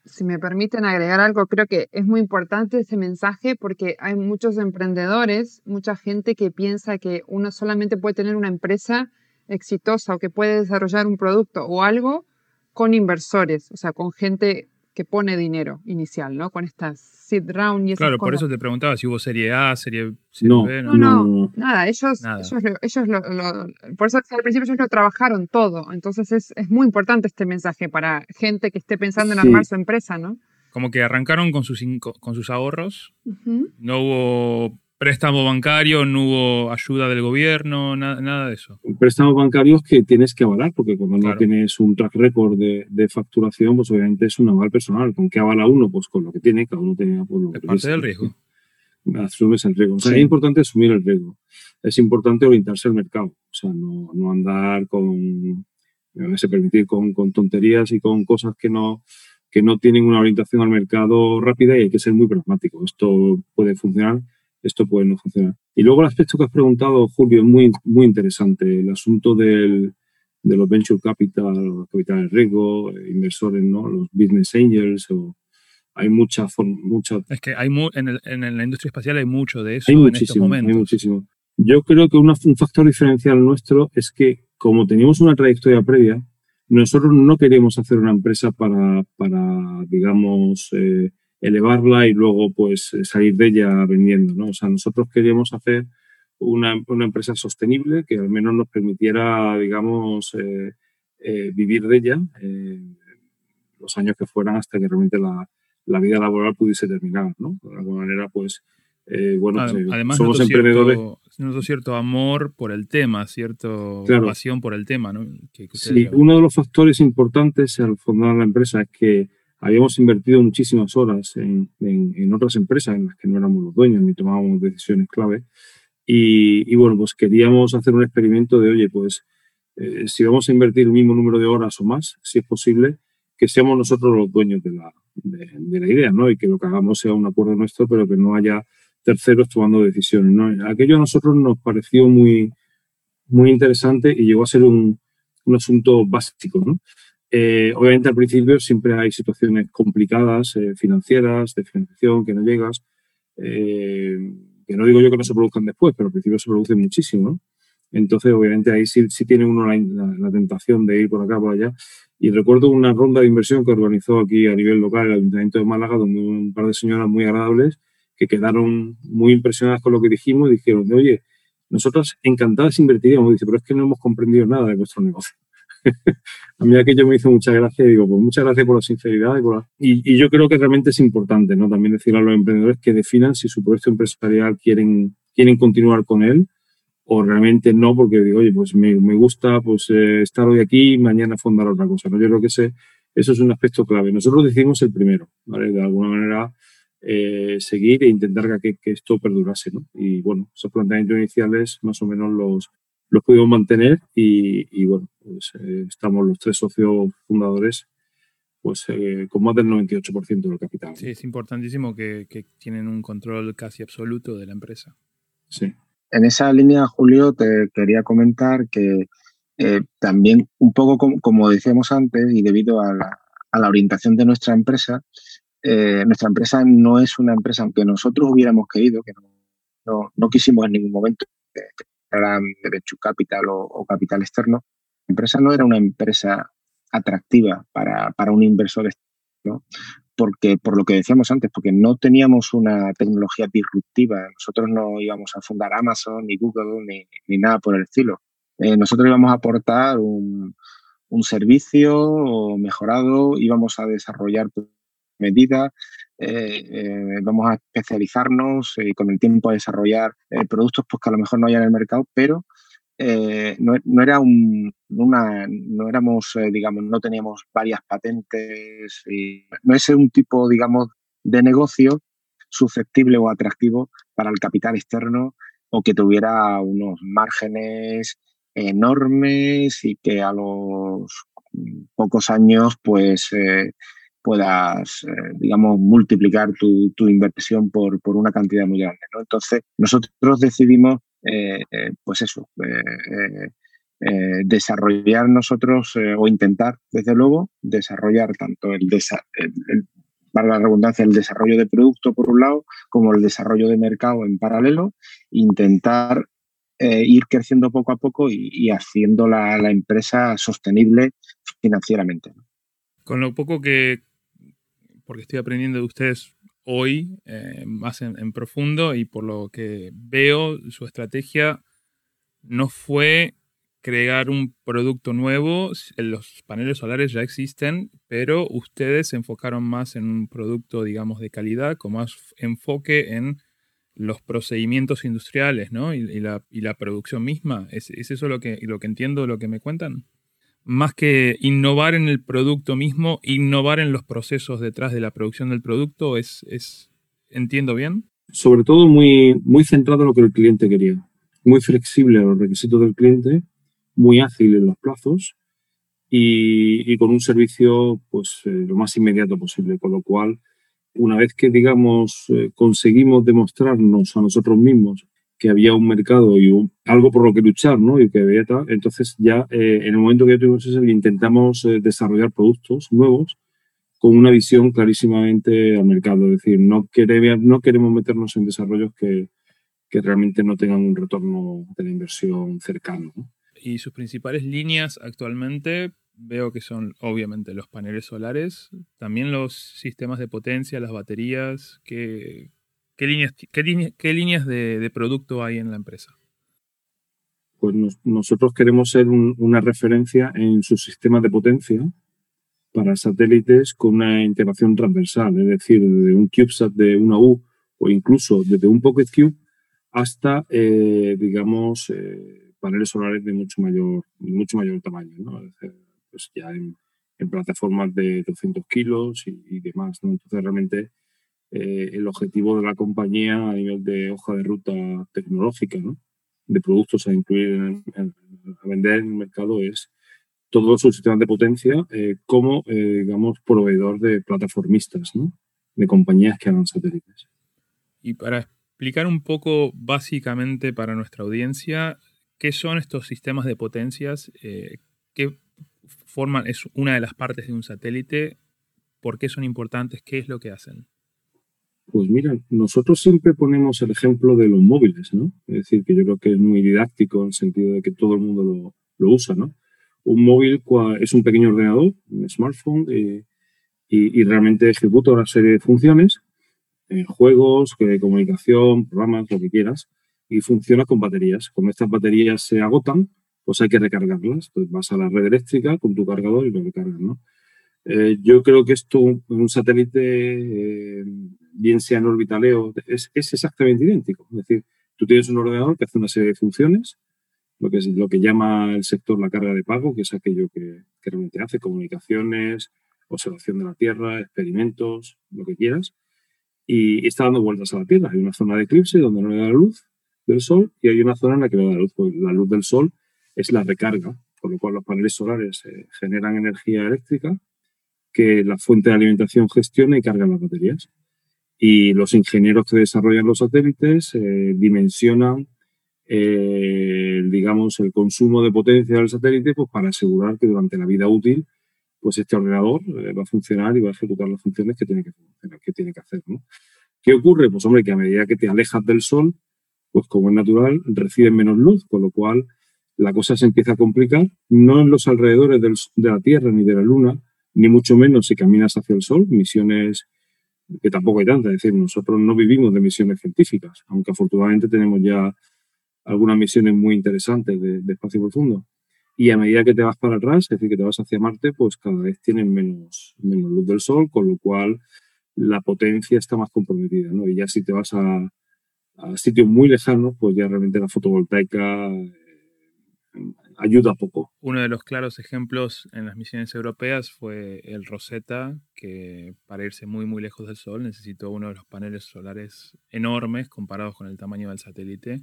Si me permiten agregar algo, creo que es muy importante ese mensaje porque hay muchos emprendedores, mucha gente que piensa que uno solamente puede tener una empresa exitosa o que puede desarrollar un producto o algo con inversores, o sea, con gente que pone dinero inicial, ¿no? Con estas seed round y esas Claro, por eso te preguntaba si hubo serie A, serie, no, B. No, no, nada, ellos, ellos, lo, por eso al principio ellos lo trabajaron todo, entonces es, es muy importante este mensaje para gente que esté pensando en armar su empresa, ¿no? Como que arrancaron con sus, con sus ahorros, no hubo préstamo bancario, no hubo ayuda del gobierno, nada, de eso. Préstamos bancarios que tienes que avalar, porque cuando no tienes un track record de, facturación, pues obviamente es un aval personal. ¿Con qué avala uno? Pues con lo que tiene, cada uno tiene pues, lo que parte del riesgo. *laughs* Asumes el riesgo. O sea, es importante asumir el riesgo. Es importante orientarse al mercado. O sea, no, no andar con, se permitir con, con tonterías y con cosas que no, que no tienen una orientación al mercado rápida y hay que ser muy pragmático. Esto puede funcionar esto puede no funcionar. Y luego el aspecto que has preguntado, Julio, es muy, muy interesante. El asunto del, de los venture capital, los capitales riesgo, inversores, ¿no? los business angels o hay mucha, mucha... Es que hay en, la industria espacial hay mucho de eso hay en muchísimo, estos momentos. Hay muchísimo. Yo creo que un factor diferencial nuestro es que como teníamos una trayectoria previa, nosotros no queremos hacer una empresa para, para digamos, eh, elevarla y luego pues salir de ella vendiendo, ¿no? O sea, nosotros queríamos hacer una, una empresa sostenible que al menos nos permitiera, digamos, eh, eh, vivir de ella los años que fueran hasta que realmente la, la vida laboral pudiese terminar, ¿no? De alguna manera, pues, bueno, Además, somos emprendedores. Cierto, cierto amor por el tema, cierto pasión por el tema, ¿no? sí, uno de los factores importantes al fundar la empresa es que habíamos invertido muchísimas horas en, en, otras empresas en las que no éramos los dueños ni tomábamos decisiones clave. Y, y bueno, pues queríamos hacer un experimento de, oye, pues eh, si vamos a invertir el mismo número de horas o más, si es posible, que seamos nosotros los dueños de la, de, la idea, ¿no? Y que lo que hagamos sea un acuerdo nuestro, pero que no haya terceros tomando decisiones, ¿no? Aquello a nosotros nos pareció muy, muy interesante y llegó a ser un, un asunto básico, ¿no? Eh, obviamente al principio siempre hay situaciones complicadas, eh, financieras, de financiación, que no llegas, eh, que no digo yo que no se produzcan después, pero al principio se producen muchísimo. Entonces, obviamente ahí sí, tiene uno la, tentación de ir por acá, por allá. Y recuerdo una ronda de inversión que organizó aquí a nivel local el Ayuntamiento de Málaga, donde un par de señoras muy agradables que quedaron muy impresionadas con lo que dijimos y dijeron, oye, nosotros encantadas invertiríamos, dice, pero es que no hemos comprendido nada de vuestro negocio. *laughs* a mí aquello me hizo mucha gracia y digo, pues muchas gracias por la sinceridad. Y, y, yo creo que realmente es importante, ¿no? También decir a los emprendedores que definan si su proyecto empresarial quieren, quieren continuar con él o realmente no, porque digo, oye, pues me, me gusta pues eh, estar hoy aquí y mañana fundar otra cosa. ¿no? Yo creo que ese, eso es un aspecto clave. Nosotros decidimos el primero, ¿vale? De alguna manera eh, seguir e intentar que, que, esto perdurase, ¿no? Y bueno, esos planteamientos iniciales más o menos los, los pudimos mantener y, bueno, pues, eh, estamos los tres socios fundadores pues eh, con más del 98% del capital. Sí, es importantísimo que, tienen un control casi absoluto de la empresa. Sí. En esa línea, Julio, te quería comentar que eh, también un poco como, decíamos antes y debido a la, a la orientación de nuestra empresa, nuestra empresa no es una empresa, aunque nosotros hubiéramos querido, que no, no, quisimos en ningún momento de venture capital o, capital externo, la empresa no era una empresa atractiva para, para un inversor externo, porque por lo que decíamos antes, porque no teníamos una tecnología disruptiva. Nosotros no íbamos a fundar Amazon, ni Google, ni, ni nada por el estilo. Eh, nosotros íbamos a aportar un, un servicio mejorado, íbamos a desarrollar medidas, eh, eh, vamos a especializarnos y con el tiempo a desarrollar eh, productos pues, que a lo mejor no hay en el mercado, pero no, era un, una, no éramos, digamos, no teníamos varias patentes y no es un tipo, digamos, de negocio susceptible o atractivo para el capital externo o que tuviera unos márgenes enormes y que a los pocos años pues puedas, eh, digamos, multiplicar tu, tu inversión por, por, una cantidad muy grande. ¿no? Entonces, nosotros decidimos, eh, eh, pues eso, desarrollar nosotros, o intentar, desde luego, desarrollar tanto el, para la redundancia, el desarrollo de producto por un lado, como el desarrollo de mercado en paralelo, intentar ir creciendo poco a poco y, y haciendo la, la, empresa sostenible financieramente. Con lo poco que, porque estoy aprendiendo de ustedes hoy eh, más en, profundo y por lo que veo, su estrategia no fue crear un producto nuevo. Los paneles solares ya existen, pero ustedes se enfocaron más en un producto, digamos, de calidad, con más enfoque en los procedimientos industriales, ¿no? Y, la, producción misma. ¿Es, eso lo que, lo que entiendo, lo que me cuentan? Más que innovar en el producto mismo, innovar en los procesos detrás de la producción del producto, es, es ¿entiendo bien? Sobre todo muy, muy centrado en lo que el cliente quería, muy flexible a los requisitos del cliente, muy ágil en los plazos y, con un servicio pues eh, lo más inmediato posible, con lo cual una vez que digamos eh, conseguimos demostrarnos a nosotros mismos que había un mercado y algo por lo que luchar, ¿no? Y que había tal. Entonces ya eh, en el momento que tuvimos eso intentamos eh, desarrollar productos nuevos con una visión clarísimamente al mercado. Es decir, no, queremos, no queremos meternos en desarrollos que, que realmente no tengan un retorno de la inversión cercano. Y sus principales líneas actualmente veo que son obviamente los paneles solares, también los sistemas de potencia, las baterías. ¿Qué, qué líneas, qué, líneas de, producto hay en la empresa? Pues nosotros queremos ser una referencia en sus sistemas de potencia para satélites con una integración transversal, es decir, desde un CubeSat de una U o incluso desde un Pocket Cube hasta, eh, digamos, eh, paneles solares de mucho mayor, mucho mayor tamaño, ¿no? pues ya en, plataformas de 200 kilos y, demás, ¿no? Entonces, realmente eh, el objetivo de la compañía a nivel de hoja de ruta tecnológica, ¿no? De productos a incluir, a vender en el mercado es todos sus sistemas de potencia como, digamos, proveedor de plataformistas. De compañías que hagan satélites. Y para explicar un poco básicamente para nuestra audiencia qué son estos sistemas de potencias, eh, qué forman, es una de las partes de un satélite, por qué son importantes, qué es lo que hacen. Pues mira, nosotros siempre ponemos el ejemplo de los móviles, ¿no? Es decir, que yo creo que es muy didáctico en el sentido de que todo el mundo lo, lo usa, ¿no? Un móvil es un pequeño ordenador, un smartphone, eh, y, y, realmente ejecuta una serie de funciones juegos, de comunicación, programas, lo que quieras, y funciona con baterías. Como estas baterías se agotan, pues hay que recargarlas. Pues vas a la red eléctrica con tu cargador y lo recargas, ¿no? Eh, yo creo que esto, un satélite, eh, bien sea en orbitaleo, es, es, exactamente idéntico. Es decir, tú tienes un ordenador que hace una serie de funciones, lo que, es, lo que llama el sector la carga de pago, que es aquello que, realmente hace, comunicaciones, observación de la Tierra, experimentos, lo que quieras y está dando vueltas a la Tierra. Hay una zona de eclipse donde no le da la luz del Sol y hay una zona en la que le da la luz. Pues la luz del Sol es la recarga, por lo cual los paneles solares eh, generan energía eléctrica que la fuente de alimentación gestiona y carga las baterías. Y los ingenieros que desarrollan los satélites eh, dimensionan, eh, digamos, el consumo de potencia del satélite pues, para asegurar que durante la vida útil pues este ordenador eh, va a funcionar y va a ejecutar las funciones que tiene que, que, tiene que hacer. ¿no? ¿Qué ocurre? Pues hombre, que a medida que te alejas del Sol, pues como es natural, reciben menos luz, con lo cual la cosa se empieza a complicar, no en los alrededores de la Tierra ni de la Luna, ni mucho menos si caminas hacia el Sol, misiones que tampoco hay tantas, es decir, nosotros no vivimos de misiones científicas, aunque afortunadamente tenemos ya algunas misiones muy interesantes de espacio profundo. Y a medida que te vas para atrás, es decir, que te vas hacia Marte, pues cada vez tienen menos, menos luz del Sol, con lo cual la potencia está más comprometida, ¿no? Y ya si te vas a, sitios muy lejanos, pues ya realmente la fotovoltaica eh, ayuda poco. Uno de los claros ejemplos en las misiones europeas fue el Rosetta, que para irse muy muy lejos del Sol necesitó uno de los paneles solares enormes comparados con el tamaño del satélite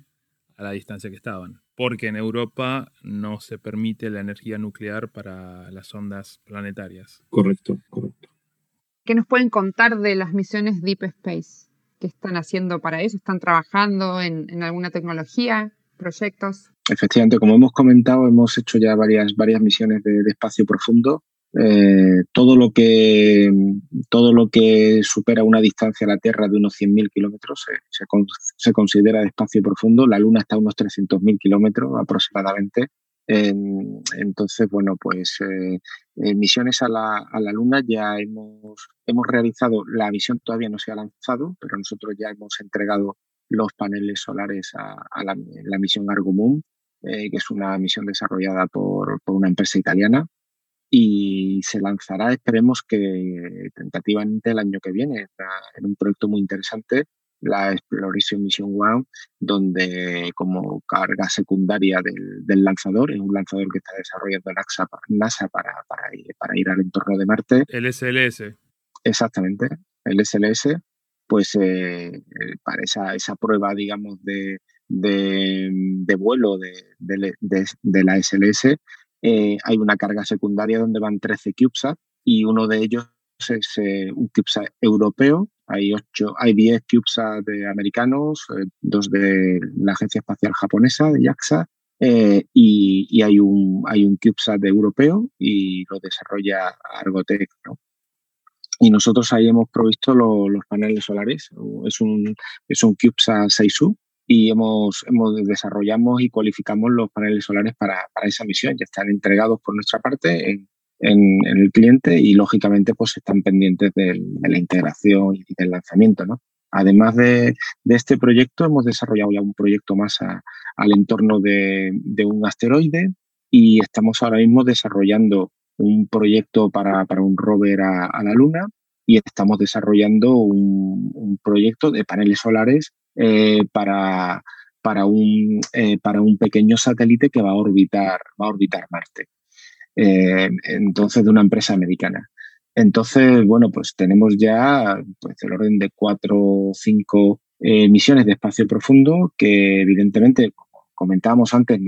a la distancia que estaban, porque en Europa no se permite la energía nuclear para las ondas planetarias. Correcto, correcto. ¿Qué nos pueden contar de las misiones Deep Space? ¿Qué están haciendo para eso? ¿Están trabajando en, alguna tecnología, proyectos? Efectivamente, como hemos comentado, hemos hecho ya varias, varias misiones de espacio profundo eh, todo, lo que, todo lo que supera una distancia a la Tierra de unos 100.000 kilómetros se, se, considera de espacio profundo. La Luna está a unos 300.000 kilómetros aproximadamente. entonces, bueno, pues eh, eh, misiones a la, a la, Luna ya hemos, hemos realizado, la misión todavía no se ha lanzado, pero nosotros ya hemos entregado los paneles solares a, la, la, misión Argo Moon, que es una misión desarrollada por, por una empresa italiana y se lanzará, esperemos que tentativamente el año que viene, en un proyecto muy interesante, la Exploration Mission One, donde como carga secundaria del, lanzador, es un lanzador que está desarrollando NASA, NASA para, para, ir, para ir al entorno de Marte. El SLS. Exactamente, el SLS, pues eh, eh, para esa, esa prueba, digamos, de, de, vuelo de, de, la SLS, eh, hay una carga secundaria donde van 13 CubeSat y uno de ellos es eh, un CubeSat europeo. Hay, ocho, hay 10 CubeSat americanos, eh, dos de la Agencia Espacial Japonesa, de JAXA, y, hay, un, hay un CubeSat europeo y lo desarrolla Argotec. y nosotros ahí hemos provisto los paneles solares. Es un, es un CubeSat 6U y hemos, hemos desarrollamos y cualificamos los paneles solares para, esa misión. Ya están entregados por nuestra parte en, el cliente y lógicamente pues están pendientes de, la integración y del lanzamiento. ¿no? Además de, este proyecto, hemos desarrollado ya un proyecto más al entorno de, un asteroide y estamos ahora mismo desarrollando un proyecto para, un rover a, la Luna y estamos desarrollando un proyecto de paneles solares eh, para, para, un, eh, para un pequeño satélite que va a orbitar, va a orbitar Marte. Eh, entonces, de una empresa americana. Entonces, bueno, pues tenemos ya pues, el orden de cuatro o cinco misiones de espacio profundo que evidentemente comentábamos antes,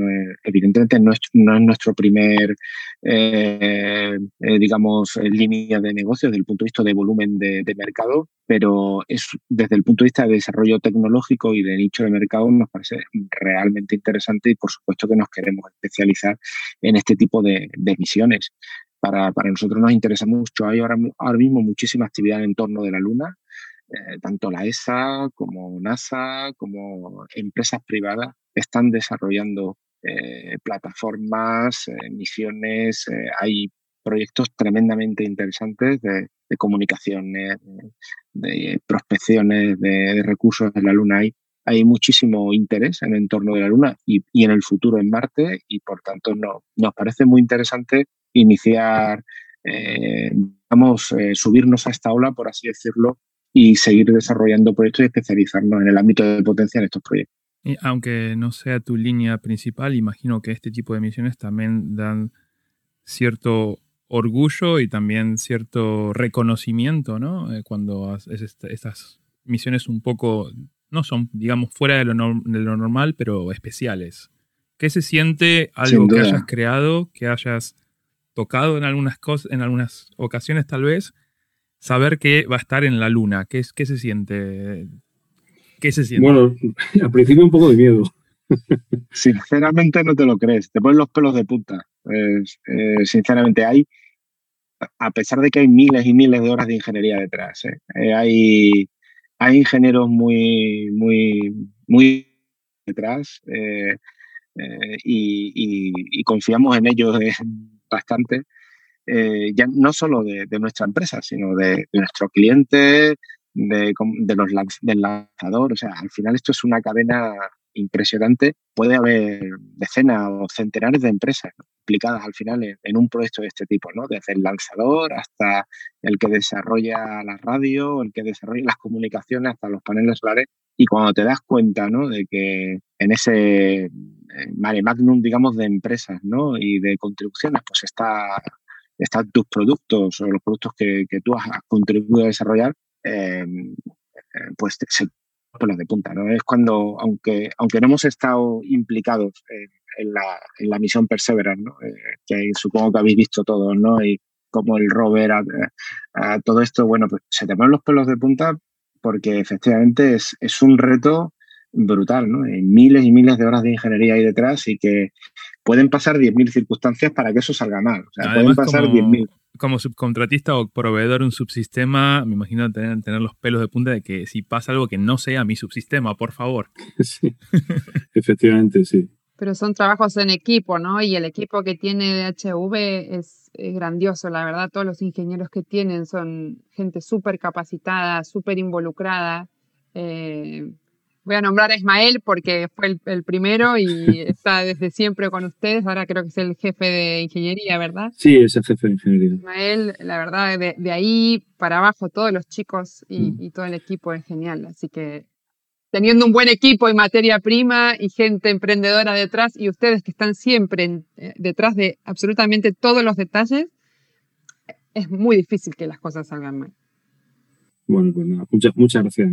evidentemente no es, no es, nuestro primer, eh, eh, digamos, línea de negocio desde el punto de vista de volumen de, de, mercado, pero es desde el punto de vista de desarrollo tecnológico y de nicho de mercado nos parece realmente interesante y por supuesto que nos queremos especializar en este tipo de, de misiones. Para, para, nosotros nos interesa mucho. Hay ahora, ahora mismo muchísima actividad en torno de la Luna. Eh, tanto la ESA como NASA, como empresas privadas están desarrollando eh, plataformas, eh, misiones, hay proyectos tremendamente interesantes de, de comunicaciones, de, de prospecciones de, recursos en la Luna. Hay, hay muchísimo interés en el entorno de la Luna y, en el futuro en Marte y por tanto no, nos parece muy interesante iniciar, vamos, subirnos a esta ola, por así decirlo, y seguir desarrollando proyectos y especializarnos en el ámbito de potencia en estos proyectos. Y aunque no sea tu línea principal, imagino que este tipo de misiones también dan cierto orgullo y también cierto reconocimiento, ¿no? Eh, cuando haces estas misiones un poco, no son, digamos, fuera de lo, no, de lo normal, pero especiales. ¿Qué se siente algo que hayas creado, que hayas tocado en algunas cosas, en algunas ocasiones tal vez, saber que va a estar en la luna? ¿Qué, qué se siente? ¿Qué se siente? Bueno, *laughs* al principio un poco de miedo. Sinceramente no te lo crees, te ponen los pelos de punta. Eh, eh, sinceramente hay, a pesar de que hay miles y miles de horas de ingeniería detrás, ¿eh? Eh, hay, hay ingenieros muy, muy, muy detrás y, y, y, confiamos en ellos bastante. Ya no solo de, nuestra empresa, sino de, de nuestro cliente, de, los del lanzador. O sea, al final esto es una cadena impresionante. Puede haber decenas o centenares de empresas implicadas al final en, un proyecto de este tipo, ¿no? Desde el lanzador hasta el que desarrolla la radio, el que desarrolla las comunicaciones, hasta los paneles solares. Y cuando te das cuenta, ¿no? De que en ese mare magnum, digamos, de empresas, ¿no? Y de contribuciones, pues está están tus productos o los productos que, que tú has contribuido a desarrollar, eh, pues se pelos de punta, ¿no? Es cuando, aunque, aunque no hemos estado implicados en, la, en la, misión Perseverance, ¿no? Eh, que supongo que habéis visto todos, ¿no? Y como el rover, a todo esto, bueno, pues se te ponen los pelos de punta porque efectivamente es, es un reto brutal, ¿no? Hay miles y miles de horas de ingeniería ahí detrás y que pueden pasar 10.000 circunstancias para que eso salga mal. O sea, Además, pueden pasar 10.000 como subcontratista o proveedor de un subsistema, me imagino tener, tener, los pelos de punta de que si pasa algo que no sea mi subsistema, por favor. *laughs* Sí, efectivamente, sí. Pero son trabajos en equipo, ¿no? Y el equipo que tiene DHV es, es grandioso, la verdad. Todos los ingenieros que tienen son gente súper capacitada, súper involucrada. Eh, voy a nombrar a Ismael porque fue el, el, primero y *laughs* está desde siempre con ustedes. Ahora creo que es el jefe de ingeniería, ¿verdad? Sí, es el jefe de ingeniería. Ismael, la verdad, de, de ahí para abajo, todos los chicos y, mm. y, todo el equipo es genial. Así que teniendo un buen equipo y materia prima y gente emprendedora detrás y ustedes que están siempre en, eh, detrás de absolutamente todos los detalles, es muy difícil que las cosas salgan mal. Bueno, pues nada, muchas, muchas gracias.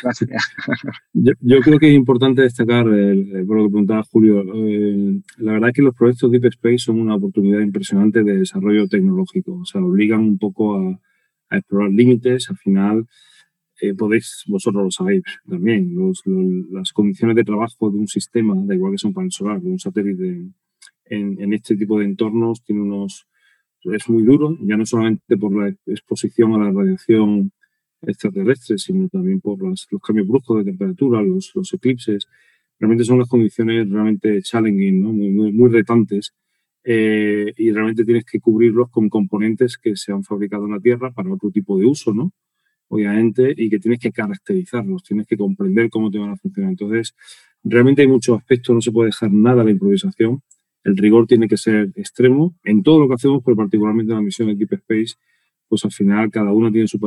gracias. Yo, yo, creo que es importante destacar, por lo que preguntaba Julio, eh, la verdad es que los proyectos Deep Space son una oportunidad impresionante de desarrollo tecnológico. O sea, obligan un poco a, a explorar límites. Al final, eh, podéis, vosotros lo sabéis también, los, los, las condiciones de trabajo de un sistema, da igual que sea un panel solar, de un satélite, en, en este tipo de entornos, tiene unos es muy duro, ya no solamente por la exposición a la radiación extraterrestre, sino también por los cambios bruscos de temperatura, los, los, eclipses. Realmente son las condiciones realmente challenging, ¿no? muy, muy, retantes. Eh, y realmente tienes que cubrirlos con componentes que se han fabricado en la Tierra para otro tipo de uso, ¿no? Obviamente, y que tienes que caracterizarlos, tienes que comprender cómo te van a funcionar. Entonces, realmente hay muchos aspectos, no se puede dejar nada a la improvisación. El rigor tiene que ser extremo en todo lo que hacemos, pero particularmente en la misión de Deep Space, pues al final cada uno tiene su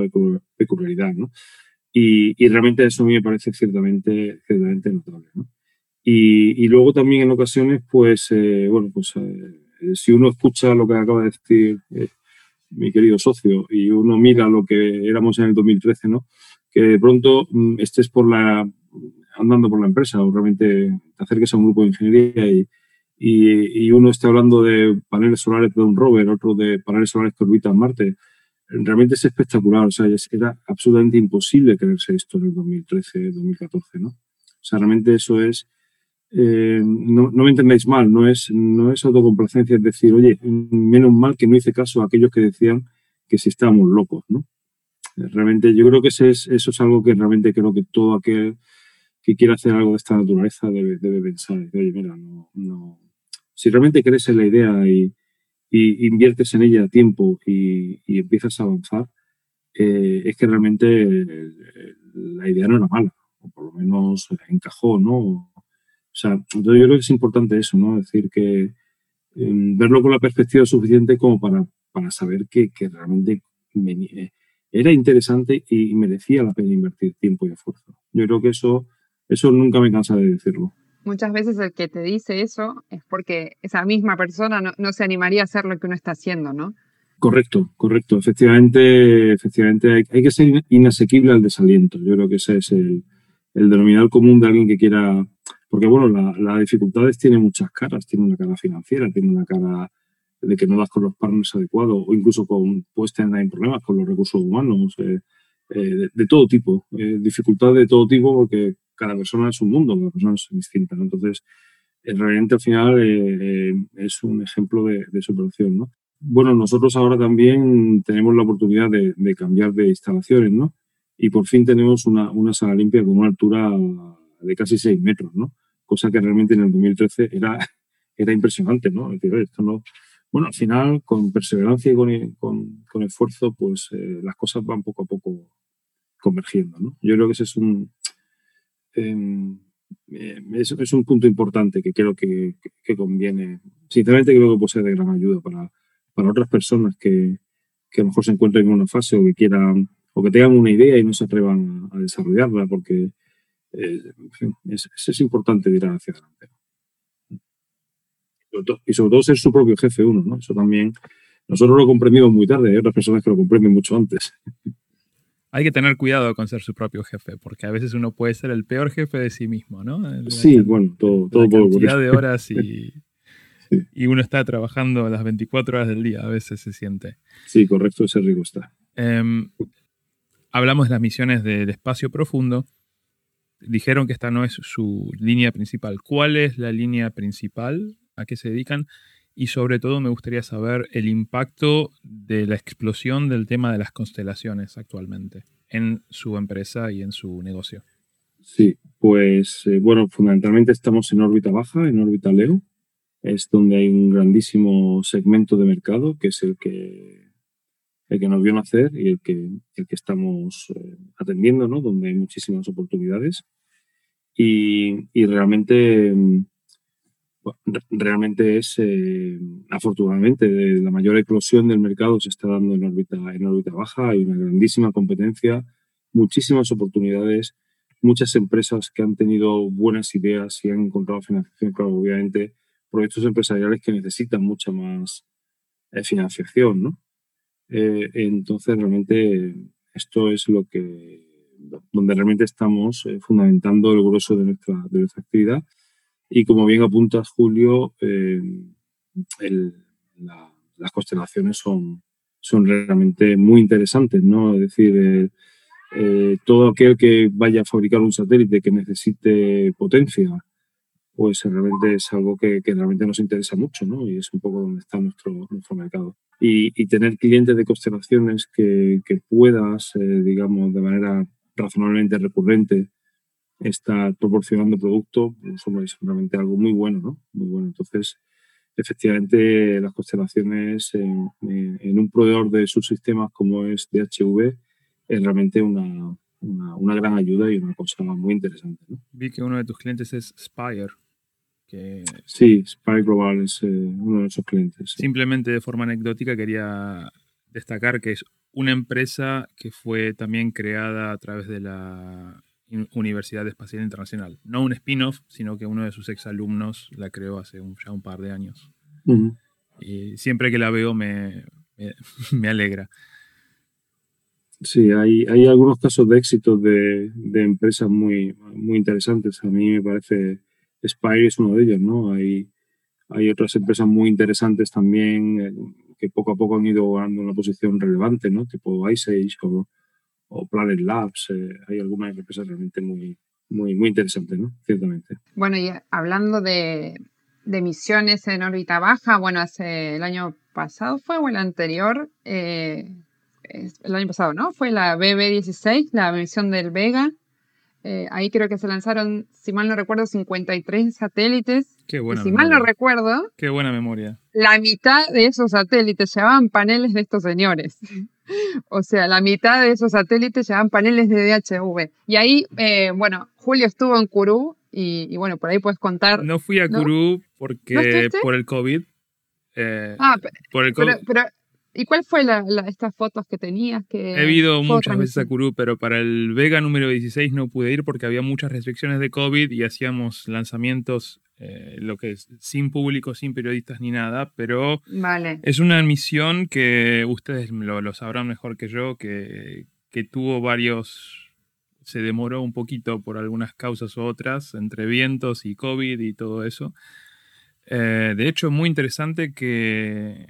peculiaridad, ¿no? Y, realmente eso a mí me parece ciertamente, ciertamente notable, ¿no? Y, luego también en ocasiones, pues, eh, bueno, pues eh, si uno escucha lo que acaba de decir eh, mi querido socio y uno mira lo que éramos en el 2013, ¿no? Que de pronto mm, estés por la, andando por la empresa o realmente te acerques a un grupo de ingeniería y, y, uno esté hablando de paneles solares de un rover, otro de paneles solares que orbitan Marte, realmente es espectacular. O sea, era absolutamente imposible creerse esto en el 2013, 2014, ¿no? O sea, realmente eso es. Eh, no, no, me entendéis mal, no es, no es autocomplacencia, es decir, oye, menos mal que no hice caso a aquellos que decían que si estábamos locos, ¿no? Realmente yo creo que ese es, eso es algo que realmente creo que todo aquel que quiera hacer algo de esta naturaleza debe, debe pensar. Oye, mira, no, no, si realmente crees en la idea y, y inviertes en ella tiempo y, empiezas a avanzar, eh, es que realmente eh, la idea no era mala, o por lo menos encajó, ¿no? O sea, entonces yo creo que es importante eso, ¿no? Es decir, que em, verlo con la perspectiva suficiente como para, para saber que, que realmente eh, era interesante y merecía la pena invertir tiempo y esfuerzo. Yo creo que eso, eso nunca me cansa de decirlo muchas veces el que te dice eso es porque esa misma persona no, se animaría a hacer lo que uno está haciendo, ¿no? Correcto, correcto. Efectivamente, efectivamente hay, que ser inasequible al desaliento. Yo creo que ese es el, denominador común de alguien que quiera... Porque, bueno, las dificultades tienen muchas caras. Tiene una cara financiera, tiene una cara de que no das con los partners adecuados o incluso con, puedes tener problemas con los recursos humanos, eh, eh, de, todo tipo. Eh, dificultades de todo tipo porque cada persona es un mundo, cada persona es distinta. Entonces, realmente al final eh, eh, es un ejemplo de, superación. ¿no? Bueno, nosotros ahora también tenemos la oportunidad de, cambiar de instalaciones, ¿no? Y por fin tenemos una, una, sala limpia con una altura de casi 6 metros, ¿no? Cosa que realmente en el 2013 era, era impresionante, ¿no? decir, esto no... Bueno, al final, con perseverancia y con, con, con esfuerzo, pues eh, las cosas van poco a poco convergiendo, ¿no? Yo creo que ese es un, Em, eh, es, un punto importante que creo que, conviene. Sinceramente creo que puede ser de gran ayuda para, para otras personas que, que, a lo mejor se encuentren en una fase o que quieran o que tengan una idea y no se atrevan a, desarrollarla porque eh, es, es, importante tirar hacia adelante. Y sobre todo ser su propio jefe uno, ¿no? Eso también, nosotros lo comprendimos muy tarde, hay otras personas que lo comprenden mucho antes. Hay que tener cuidado con ser su propio jefe, porque a veces uno puede ser el peor jefe de sí mismo, ¿no? sí, bueno, todo, todo la cantidad de horas *laughs* y, y uno está trabajando las 24 horas del día, a veces se siente. Sí, correcto, ese riesgo está. Em, hablamos de las misiones del espacio profundo. Dijeron que esta no es su línea principal. ¿Cuál es la línea principal? ¿A qué se dedican? Y sobre todo me gustaría saber el impacto de la explosión del tema de las constelaciones actualmente en su empresa y en su negocio. Sí, pues eh, bueno, fundamentalmente estamos en órbita baja, en órbita Leo. Es donde hay un grandísimo segmento de mercado que es el que, el que nos vio nacer y el que, el que estamos eh, atendiendo, ¿no? donde hay muchísimas oportunidades. Y, y realmente mm, realmente es, eh, afortunadamente, la mayor eclosión del mercado se está dando en órbita, en órbita baja, hay una grandísima competencia, muchísimas oportunidades, muchas empresas que han tenido buenas ideas y han encontrado financiación, claro, obviamente, proyectos empresariales que necesitan mucha más eh, financiación, ¿no? Eh, entonces, realmente, esto es lo que, donde realmente estamos fundamentando el grueso de nuestra, de nuestra actividad y como bien apuntas, Julio, eh, las constelaciones son, son realmente muy interesantes, ¿no? Es decir, eh, eh, todo aquel que vaya a fabricar un satélite que necesite potencia pues realmente es algo que, realmente nos interesa mucho, ¿no? Y es un poco donde está nuestro, nuestro mercado. Y, tener clientes de constelaciones que, que puedas, eh, digamos, de manera razonablemente recurrente, estar proporcionando producto, pues es realmente algo muy bueno, ¿no? Muy bueno. Entonces, efectivamente, las constelaciones en, en un proveedor de subsistemas como es DHV es realmente una, una, gran ayuda y una cosa muy interesante. ¿no? Vi que uno de tus clientes es Spire. Que sí, Spire Global es eh, uno de esos clientes. Simplemente de forma anecdótica quería destacar que es una empresa que fue también creada a través de la Universidad Espacial Internacional. No un spin-off, sino que uno de sus exalumnos la creó hace ya un par de años. Y siempre que la veo me, *laughs* me alegra. Sí, hay, hay algunos casos de éxito de, de, empresas muy, muy interesantes. A mí me parece Spire es uno de ellos, ¿no? Hay, hay otras empresas muy interesantes también eh, que poco a poco han ido ganando una posición relevante, ¿no? Tipo Ice Age o, o Planet Labs. Eh, hay algunas empresas realmente muy, muy, muy interesantes, ¿no? Ciertamente. Bueno, y hablando de, de misiones en órbita baja, bueno, hace el año pasado fue o el anterior, eh, el año pasado, ¿no? Fue la BB-16, la misión del Vega. Eh, ahí creo que se lanzaron, si mal no recuerdo, 53 satélites. Qué buena y si mal no recuerdo. Qué buena memoria. La mitad de esos satélites llevaban paneles de estos señores. *laughs* o sea, la mitad de esos satélites llevaban paneles de DHV. Y ahí, eh, bueno, Julio estuvo en Kourou y, bueno, por ahí puedes contar. No fui a Kourou porque por el COVID. Eh, ah, por el COVID. pero ¿Y cuál fue la, estas fotos que tenías? Que He ido muchas veces a Curú, pero para el Vega número 16 no pude ir porque había muchas restricciones de COVID y hacíamos lanzamientos, eh, lo que es sin público, sin periodistas ni nada, pero vale. es una misión que ustedes lo, sabrán mejor que yo, que, que tuvo varios, se demoró un poquito por algunas causas u otras, entre vientos y COVID y todo eso. Eh, de hecho, muy interesante que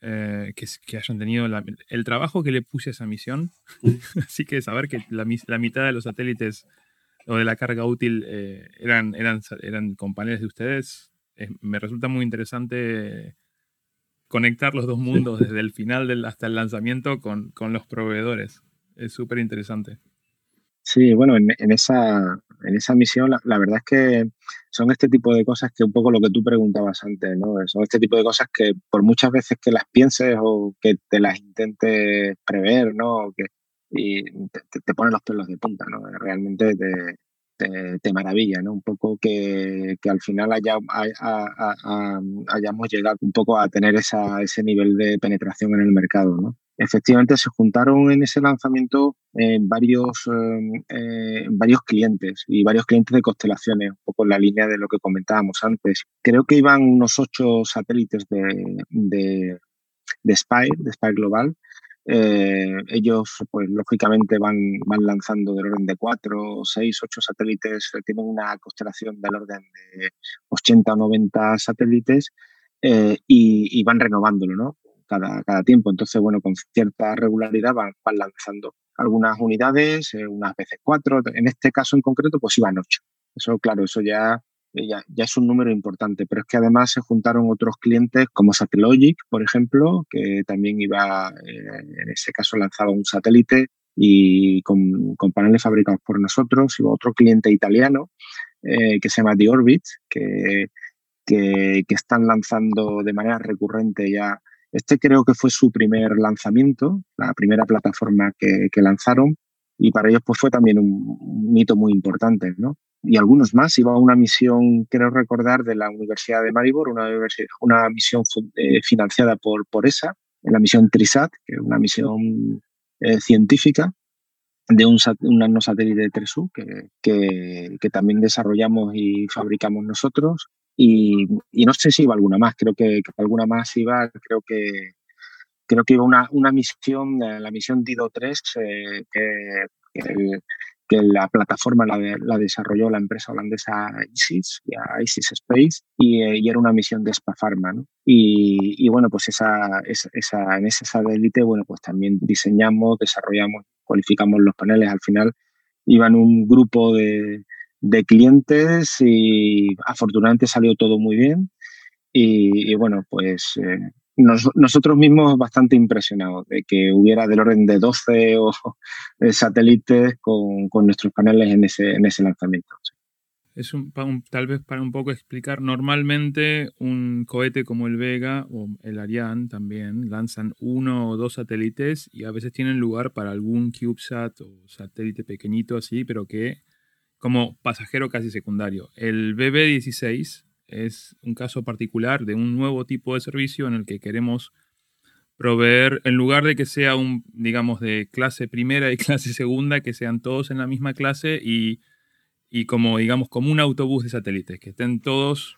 eh, que, hayan tenido el trabajo que le puse a esa misión. *laughs* Así que saber que la, mitad de los satélites o de la carga útil eh, eran, eran, eran con paneles de ustedes, me resulta muy interesante conectar los dos mundos desde el final hasta el lanzamiento con, con los proveedores. Es súper interesante. Sí, bueno, en, esa, en esa misión la, verdad es que son este tipo de cosas que un poco lo que tú preguntabas antes, ¿no? Son este tipo de cosas que por muchas veces que las pienses o que te las intentes prever, ¿no? Que, te, te ponen los pelos de punta, ¿no? Realmente te, te, maravilla, ¿no? Un poco que, que al final haya, hayamos llegado un poco a tener esa, ese nivel de penetración en el mercado, ¿no? Efectivamente se juntaron en ese lanzamiento eh, varios, eh, eh, varios clientes y varios clientes de constelaciones, un poco en la línea de lo que comentábamos antes. Creo que iban unos ocho satélites de, de, de Spire, de Spire Global. ellos, pues lógicamente, van, van lanzando del orden de cuatro, seis, ocho satélites. Tienen una constelación del orden de 80 o 90 satélites y, y, van renovándolo, ¿no? Cada, cada tiempo. Entonces, bueno, con cierta regularidad van, van lanzando algunas unidades, eh, unas veces cuatro. En este caso en concreto, pues iban ocho. Eso, claro, eso ya, ya, ya, es un número importante, pero es que además se juntaron otros clientes como Satellogic, por ejemplo, que también iba, eh, en ese caso lanzaba un satélite y con, paneles fabricados por nosotros, y otro cliente italiano eh, que se llama The Orbit, que, que, están lanzando de manera recurrente ya este creo que fue su primer lanzamiento, la primera plataforma que, lanzaron y para ellos pues fue también un, hito muy importante, ¿no? Y algunos más, iba a una misión, creo recordar, de la Universidad de Maribor, una, una misión eh, financiada por, por ESA, la misión TRISAT, que es una misión eh, científica de un, un nanosatélite 3U que, que, que, también desarrollamos y fabricamos nosotros y, no sé si iba alguna más, creo que, alguna más iba, creo que creo que iba una, una misión, eh, la misión Dido 3, eh, que, la plataforma la, desarrolló la empresa holandesa ISIS, ISIS Space, y, eh, y, era una misión de Spa Pharma. ¿no? Y, y, bueno, pues esa, esa, en ese satélite, bueno, pues también diseñamos, desarrollamos, cualificamos los paneles. Al final iban un grupo de, de clientes y afortunadamente salió todo muy bien. Y, bueno, pues eh, nosotros mismos bastante impresionados de que hubiera del orden de 12 o, *laughs* satélites con, con, nuestros paneles en ese, en ese lanzamiento es un, tal vez para un poco explicar, normalmente un cohete como el Vega o el Ariane también lanzan uno o dos satélites y a veces tienen lugar para algún CubeSat o satélite pequeñito así, pero que como pasajero casi secundario. El BB-16 es un caso particular de un nuevo tipo de servicio en el que queremos proveer, en lugar de que sea un, digamos, de clase primera y *laughs* clase segunda, que sean todos en la misma clase y y como, digamos, como un autobús de satélites, que estén todos...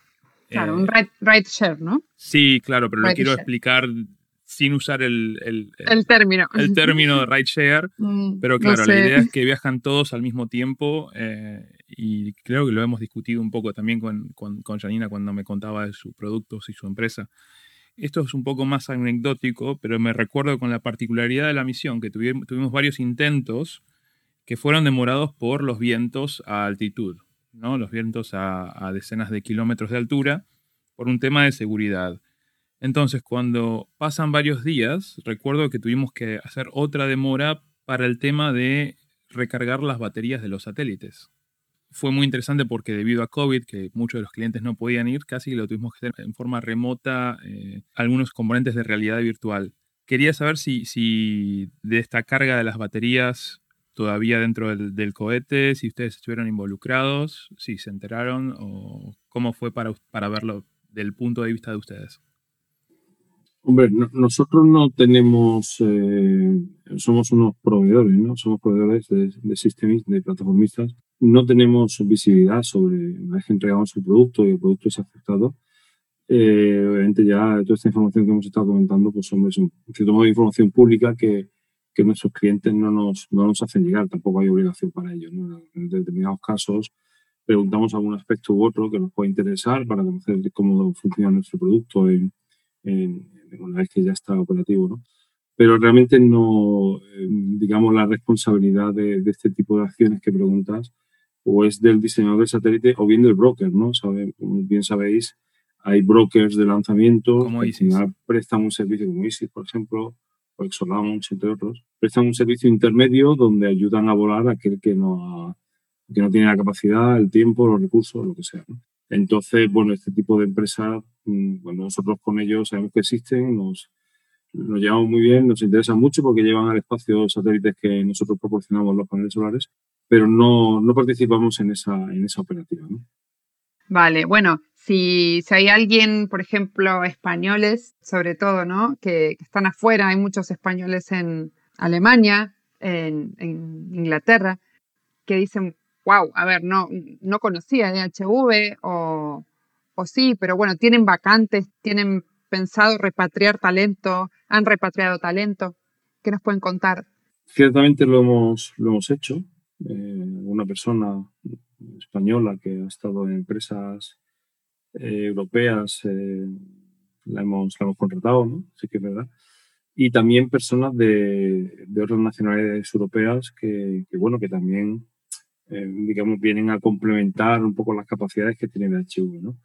Claro, un eh, ride, share, ¿no? Sí, claro, pero lo quiero explicar sin usar el, el, el, término. El término de ride share, *laughs* mm, pero claro, la idea es que viajan todos al mismo tiempo eh, y creo que lo hemos discutido un poco también con, con, con Janina cuando me contaba de sus productos y su empresa. Esto es un poco más anecdótico, pero me recuerdo con la particularidad de la misión, que tuvimos, tuvimos varios intentos que fueron demorados por los vientos a altitud, ¿no? los vientos a, decenas de kilómetros de altura, por un tema de seguridad. Entonces, cuando pasan varios días, recuerdo que tuvimos que hacer otra demora para el tema de recargar las baterías de los satélites. Fue muy interesante porque debido a COVID, que muchos de los clientes no podían ir, casi lo tuvimos que hacer en forma remota, eh, algunos componentes de realidad virtual. Quería saber si, si de esta carga de las baterías todavía dentro del, cohete, si ustedes estuvieron involucrados, si se enteraron o cómo fue para, para verlo del punto de vista de ustedes. Hombre, nosotros no tenemos, eh, somos unos proveedores, ¿no? Somos proveedores de, sistemas, de plataformistas. No tenemos visibilidad sobre una vez que entregamos el producto y el producto es aceptado. Eh, obviamente ya toda esta información que hemos estado comentando, pues hombre, es un cierto modo de información pública que, nuestros clientes no nos, no nos hacen llegar, tampoco hay obligación para ello. En determinados casos preguntamos algún aspecto u otro que nos pueda interesar para conocer cómo funciona nuestro producto en, una vez que ya está operativo. ¿no? Pero realmente no, eh, digamos, la responsabilidad de, este tipo de acciones que preguntas o es del diseñador del satélite o bien del broker, ¿no? Sabe, como bien sabéis, hay brokers de lanzamiento que prestan un servicio como ISIS, por ejemplo, o Exolaunch, entre otros, prestan un servicio intermedio donde ayudan a volar a aquel que no, que no tiene la capacidad, el tiempo, los recursos, lo que sea. Entonces, bueno, este tipo de empresas, mm, bueno, nosotros con ellos sabemos que existen, nos, nos llevamos muy bien, nos interesan mucho porque llevan al espacio satélites que nosotros proporcionamos los paneles solares, pero no, no participamos en esa, en esa operativa. Vale, bueno, si, si, hay alguien, por ejemplo, españoles, sobre todo, ¿no? Que, están afuera, hay muchos españoles en Alemania, en, Inglaterra, que dicen, wow, a ver, no, no conocía DHV o, o sí, pero bueno, tienen vacantes, tienen pensado repatriar talento, han repatriado talento. ¿Qué nos pueden contar? Ciertamente lo hemos, lo hemos hecho. Eh, una persona española que ha estado en empresas eh, europeas eh, la, hemos, la hemos contratado, ¿no? Sí que es verdad. Y también personas de, de otras nacionalidades europeas que, que bueno, que también, eh, digamos, vienen a complementar un poco las capacidades que tiene el HV, ¿no?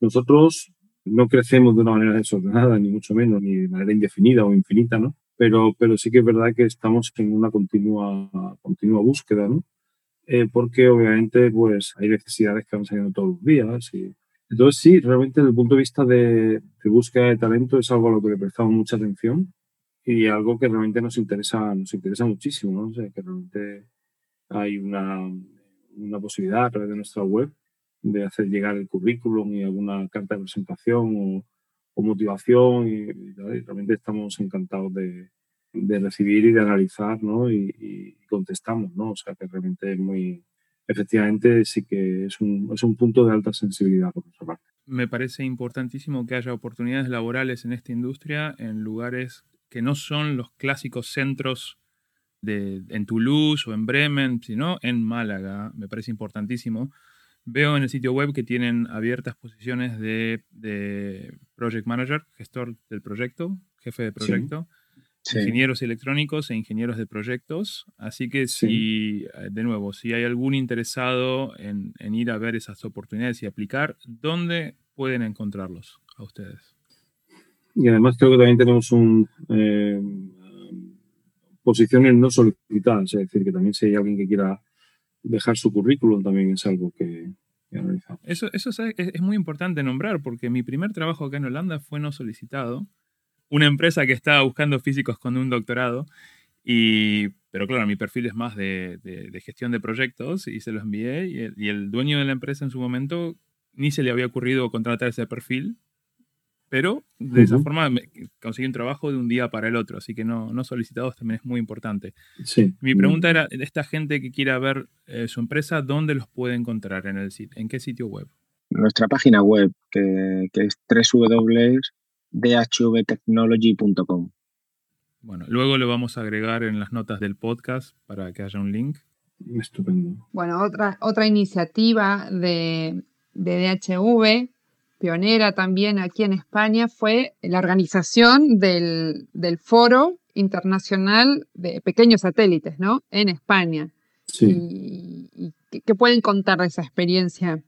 Nosotros no crecemos de una manera desordenada, ni mucho menos, ni de manera indefinida o infinita, ¿no? Pero, pero sí que es verdad que estamos en una continua, continua búsqueda, ¿no? porque obviamente pues hay necesidades que van saliendo todos los días y entonces, sí, realmente desde el punto de vista de, búsqueda de talento es algo a lo que le prestamos mucha atención y algo que realmente nos interesa, nos interesa muchísimo, ¿no? O sea, que realmente hay una, una posibilidad a través de nuestra web de hacer llegar el currículum y alguna carta de presentación o, motivación y, realmente estamos encantados de, de, recibir y de analizar, ¿no? Y, y, contestamos, ¿no? O sea, que realmente es muy, efectivamente sí que es un, es un punto de alta sensibilidad por nuestra parte. Me parece importantísimo que haya oportunidades laborales en esta industria en lugares que no son los clásicos centros de, en Toulouse o en Bremen, sino en Málaga. Me parece importantísimo. Veo en el sitio web que tienen abiertas posiciones de, de project manager, gestor del proyecto, jefe de proyecto. ingenieros electrónicos e ingenieros de proyectos. Así que si, eh, de nuevo, si hay algún interesado en, ir a ver esas oportunidades y aplicar, ¿dónde pueden encontrarlos a ustedes? Y además creo que también tenemos un, eh, posiciones no solicitadas, es decir, que también si hay alguien que quiera dejar su currículum también es algo que, analizamos. Eso, es, muy importante nombrar porque mi primer trabajo acá en Holanda fue no solicitado una empresa que estaba buscando físicos con un doctorado. Y, pero claro, mi perfil es más de, gestión de proyectos y se lo envié y el, dueño de la empresa en su momento ni se le había ocurrido contratar ese perfil, pero de esa forma conseguí un trabajo de un día para el otro, así que no, no solicitados también es muy importante. Sí. Mi pregunta era, esta gente que quiera ver eh, su empresa, ¿dónde los puede encontrar en el sitio? ¿En qué sitio web? Nuestra página web, que, que es www dhvtechnology.com. Bueno, luego lo vamos a agregar en las notas del podcast para que haya un link. Estupendo. Bueno, otra, otra iniciativa de, de DHV, pionera también aquí en España, fue la organización del, Foro Internacional de Pequeños Satélites, ¿no? En España. Sí. ¿Y, qué pueden contar de esa experiencia?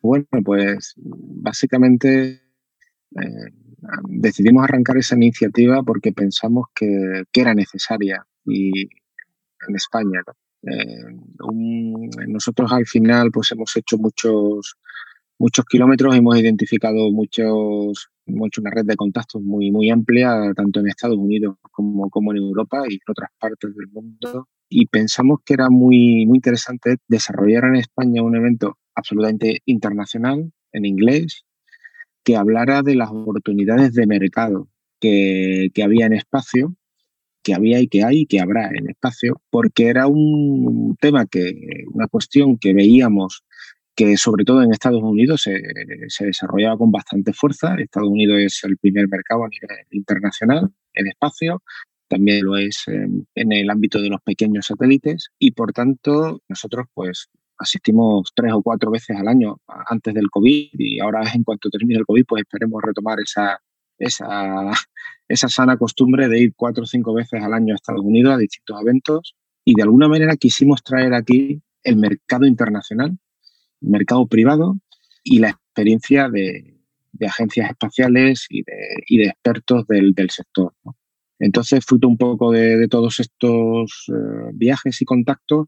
Bueno, pues básicamente eh, decidimos arrancar esa iniciativa porque pensamos que, era necesaria y en España. Eh, nosotros al final pues hemos hecho muchos muchos kilómetros, hemos identificado muchos, hemos una red de contactos muy, muy amplia, tanto en Estados Unidos como, como en Europa y en otras partes del mundo. Y pensamos que era muy, muy interesante desarrollar en España un evento absolutamente internacional, en inglés, que hablara de las oportunidades de mercado que, había en espacio, que había y que hay y que habrá en espacio, porque era un tema que, una cuestión que veíamos que sobre todo en Estados Unidos se, desarrollaba con bastante fuerza. Estados Unidos es el primer mercado a nivel internacional en espacio, también lo es en, el ámbito de los pequeños satélites y por tanto nosotros pues asistimos tres o cuatro veces al año antes del COVID y ahora en cuanto termine el COVID pues esperemos retomar esa, esa, *laughs* esa sana costumbre de ir cuatro o cinco veces al año a Estados Unidos a distintos eventos y de alguna manera quisimos traer aquí el mercado internacional, mercado privado y la experiencia de, agencias espaciales y de, y de expertos del, del sector. Entonces, fruto un poco de, todos estos eh, viajes y contactos,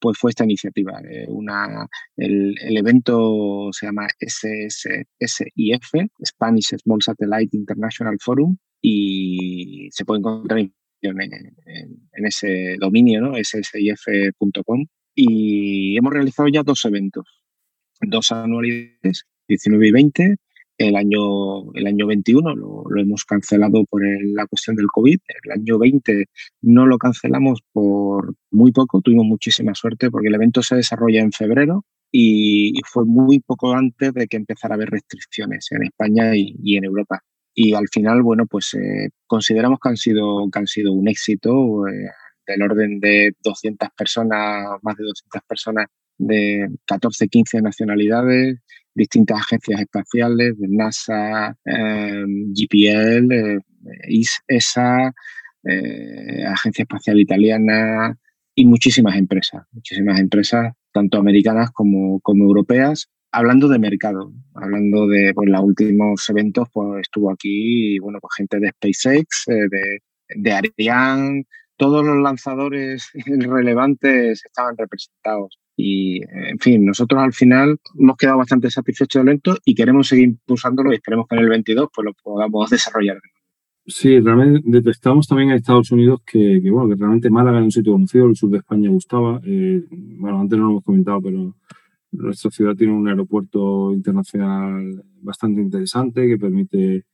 pues fue esta iniciativa. Eh, una, el, evento se llama SSIF, Spanish Small Satellite International Forum, y se puede encontrar en, en, ese dominio, ¿no? ssif.com. Y hemos realizado ya dos eventos, dos anualidades, 19 y 20, el año, el año 21 lo, hemos cancelado por la cuestión del COVID. El año 20 no lo cancelamos por muy poco. Tuvimos muchísima suerte porque el evento se desarrolla en febrero y, fue muy poco antes de que empezara a haber restricciones en España y, en Europa. Y al final, bueno, pues eh, consideramos que han sido, que han sido un éxito eh, del orden de 200 personas, más de 200 personas de 14, 15 nacionalidades distintas agencias espaciales, NASA, em, GPL, eh, ESA, eh, Agencia Espacial Italiana y muchísimas empresas, muchísimas empresas, tanto americanas como, como europeas, hablando de mercado, hablando de pues, los últimos eventos, pues estuvo aquí, bueno, pues gente de SpaceX, eh, de, de Ariane, todos los lanzadores *laughs* relevantes estaban representados. Y, en fin, nosotros al final hemos quedado bastante satisfechos del evento y queremos seguir impulsándolo y esperemos que en el 22 pues lo podamos desarrollar. Sí, realmente detectamos también en Estados Unidos que, bueno, que realmente Málaga es un sitio conocido, el sur de España gustaba. Eh, bueno, antes no lo hemos comentado, pero nuestra ciudad tiene un aeropuerto internacional bastante interesante que permite,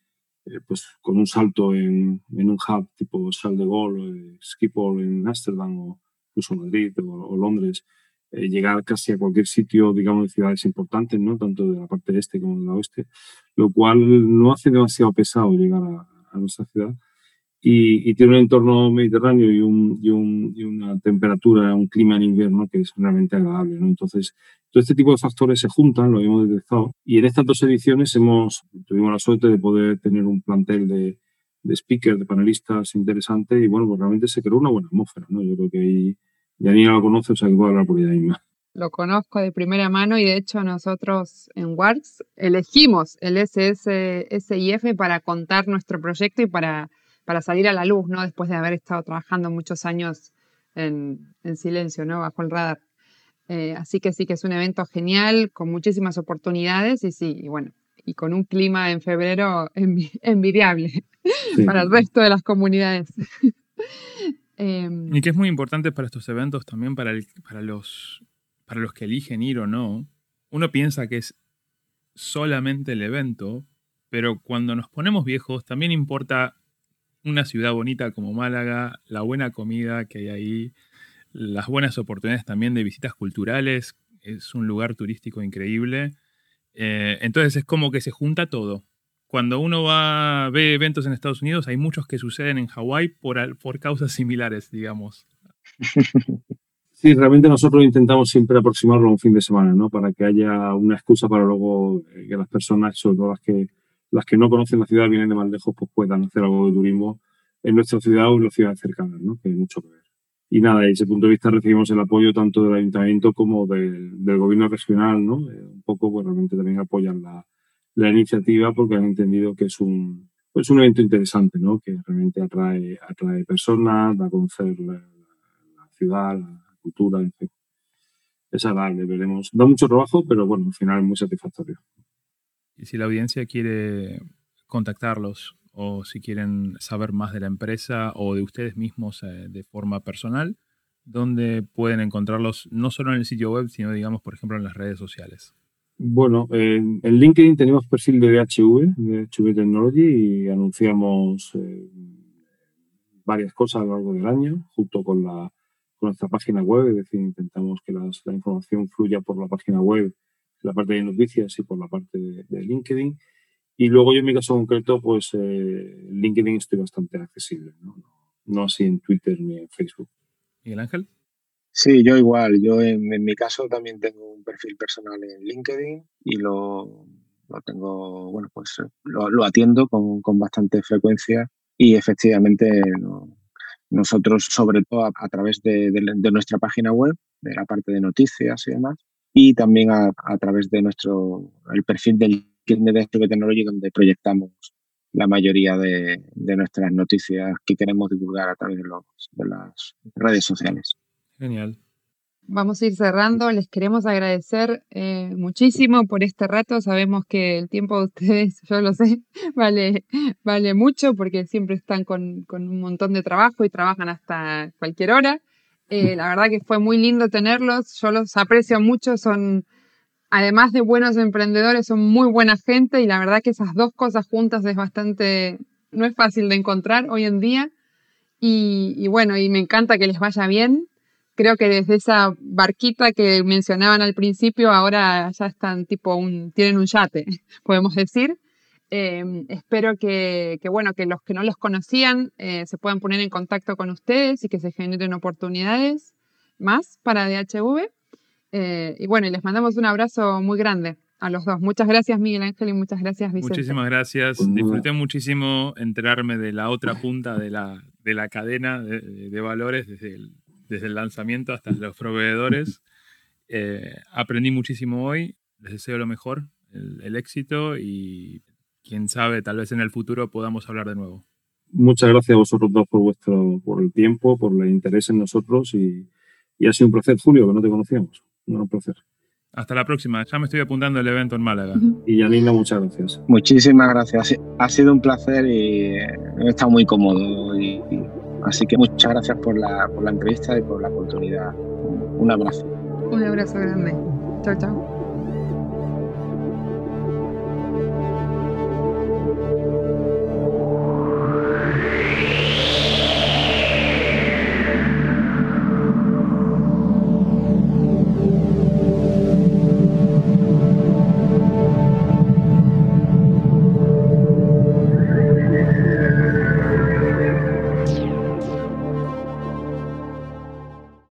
eh, pues con un salto en, un hub tipo Charles de Gaulle, eh, Schiphol en Ámsterdam o incluso Madrid o Londres, eh, llegar casi a cualquier sitio, digamos, de ciudades importantes, ¿no? Tanto de la parte este como de la oeste, lo cual no hace demasiado pesado llegar a, nuestra ciudad. Y, tiene un entorno mediterráneo y, un, y, un, y, una temperatura, un clima en invierno que es realmente agradable. ¿no? Entonces, todo este tipo de factores se juntan, lo hemos detectado. Y en estas dos ediciones hemos, tuvimos la suerte de poder tener un plantel de, de speakers, de panelistas interesantes y bueno, pues realmente se creó una buena atmósfera, ¿no? Yo creo que ahí Janina lo conoce, o sea que puedo hablar por ella misma. Lo conozco de primera mano y de hecho nosotros en WARCS elegimos el SSIF para contar nuestro proyecto y para, para salir a la luz, ¿no? Después de haber estado trabajando muchos años en, en silencio, ¿no? Bajo el radar. Eh, así que sí que es un evento genial, con muchísimas oportunidades y sí, y bueno, y con un clima en febrero *laughs* envidiable para el resto de las comunidades. *laughs* Em, y que es muy importante para estos eventos también para, para, los, para los que eligen ir o no. Uno piensa que es solamente el evento, pero cuando nos ponemos viejos también importa una ciudad bonita como Málaga, la buena comida que hay ahí, las buenas oportunidades también de visitas culturales. Es un lugar turístico increíble. Eh, entonces es como que se junta todo. Cuando uno va, ve eventos en Estados Unidos, hay muchos que suceden en Hawái por, por causas similares, digamos. *laughs* Sí, realmente nosotros intentamos siempre aproximarlo a un fin de semana, ¿no? Para que haya una excusa para luego eh, que las personas, sobre todo las que, las que no conocen la ciudad, vienen de más lejos, pues puedan hacer algo de turismo en nuestra ciudad o en las ciudades cercanas, ¿no? Que hay mucho que ver. Y nada, desde ese punto de vista recibimos el apoyo tanto del ayuntamiento como del, del gobierno regional, ¿no? Eh, un poco, pues realmente también apoyan la, la, iniciativa porque han entendido que es un, pues un evento interesante, ¿no? Que realmente atrae, atrae personas, da a conocer la, la ciudad, la cultura, en fin. Es agradable, veremos. Da mucho trabajo, pero bueno, al final es muy satisfactorio. Y si la audiencia quiere contactarlos, o si quieren saber más de la empresa o de ustedes mismos eh, de forma personal, ¿dónde pueden encontrarlos no solo en el sitio web, sino digamos, por ejemplo, en las redes sociales? Bueno, en, LinkedIn tenemos perfil de DHV, DHV Technology, y anunciamos eh, varias cosas a lo largo del año, junto con, la, con nuestra página web, es decir, intentamos que la información fluya por la página web, la parte de noticias y por la parte de LinkedIn. Y luego yo en mi caso concreto, pues eh, LinkedIn estoy bastante accesible, ¿no? ¿no? así en Twitter ni en Facebook. ¿Miguel Ángel? Sí, yo igual. Yo en, mi caso también tengo un perfil personal en LinkedIn y lo, lo tengo, bueno, pues lo, lo atiendo con, con, bastante frecuencia y efectivamente nosotros, sobre todo a, través de, de, de, nuestra página web, de la parte de noticias y demás, y también a, a través de nuestro, el perfil del de Technology, donde proyectamos la mayoría de, nuestras noticias que queremos divulgar a través de, los, de las redes sociales. Genial. Vamos a ir cerrando. Les queremos agradecer eh, muchísimo por este rato. Sabemos que el tiempo de ustedes, *laughs* yo lo sé, vale, vale mucho porque siempre están con, con un montón de trabajo y trabajan hasta cualquier hora. Eh, la verdad que fue muy lindo tenerlos. Yo los aprecio mucho. Son además de buenos emprendedores, son muy buena gente y la verdad que esas dos cosas juntas es bastante, no es fácil de encontrar hoy en día. Y, bueno, y me encanta que les vaya bien. Creo que desde esa barquita que mencionaban al principio, ahora ya están tipo un, tienen un yate, *laughs* podemos decir. Eh, espero que, bueno, que los que no los conocían eh, se puedan poner en contacto con ustedes y que se generen oportunidades más para DHV. Eh, y bueno, y les mandamos un abrazo muy grande a los dos. Muchas gracias, Miguel Ángel, y muchas gracias, Vicente. Muchísimas gracias. Disfruté muchísimo enterarme de la otra punta de la, de la cadena de, valores, desde el, desde el, lanzamiento hasta los proveedores. Eh, aprendí muchísimo hoy. Les deseo lo mejor, el, el éxito y quién sabe, tal vez en el futuro podamos hablar de nuevo. Muchas gracias a vosotros dos por vuestro por el tiempo, por el interés en nosotros y, y ha sido un placer, Julio, que no te conocíamos. Un placer. Hasta la próxima. Ya me estoy apuntando el evento en Málaga. Y Janina, muchas gracias. Muchísimas gracias. Ha sido un placer y he estado muy cómodo. Y, así que muchas gracias por la, por la entrevista y por la oportunidad. Un abrazo. Un abrazo grande. Chao, chao.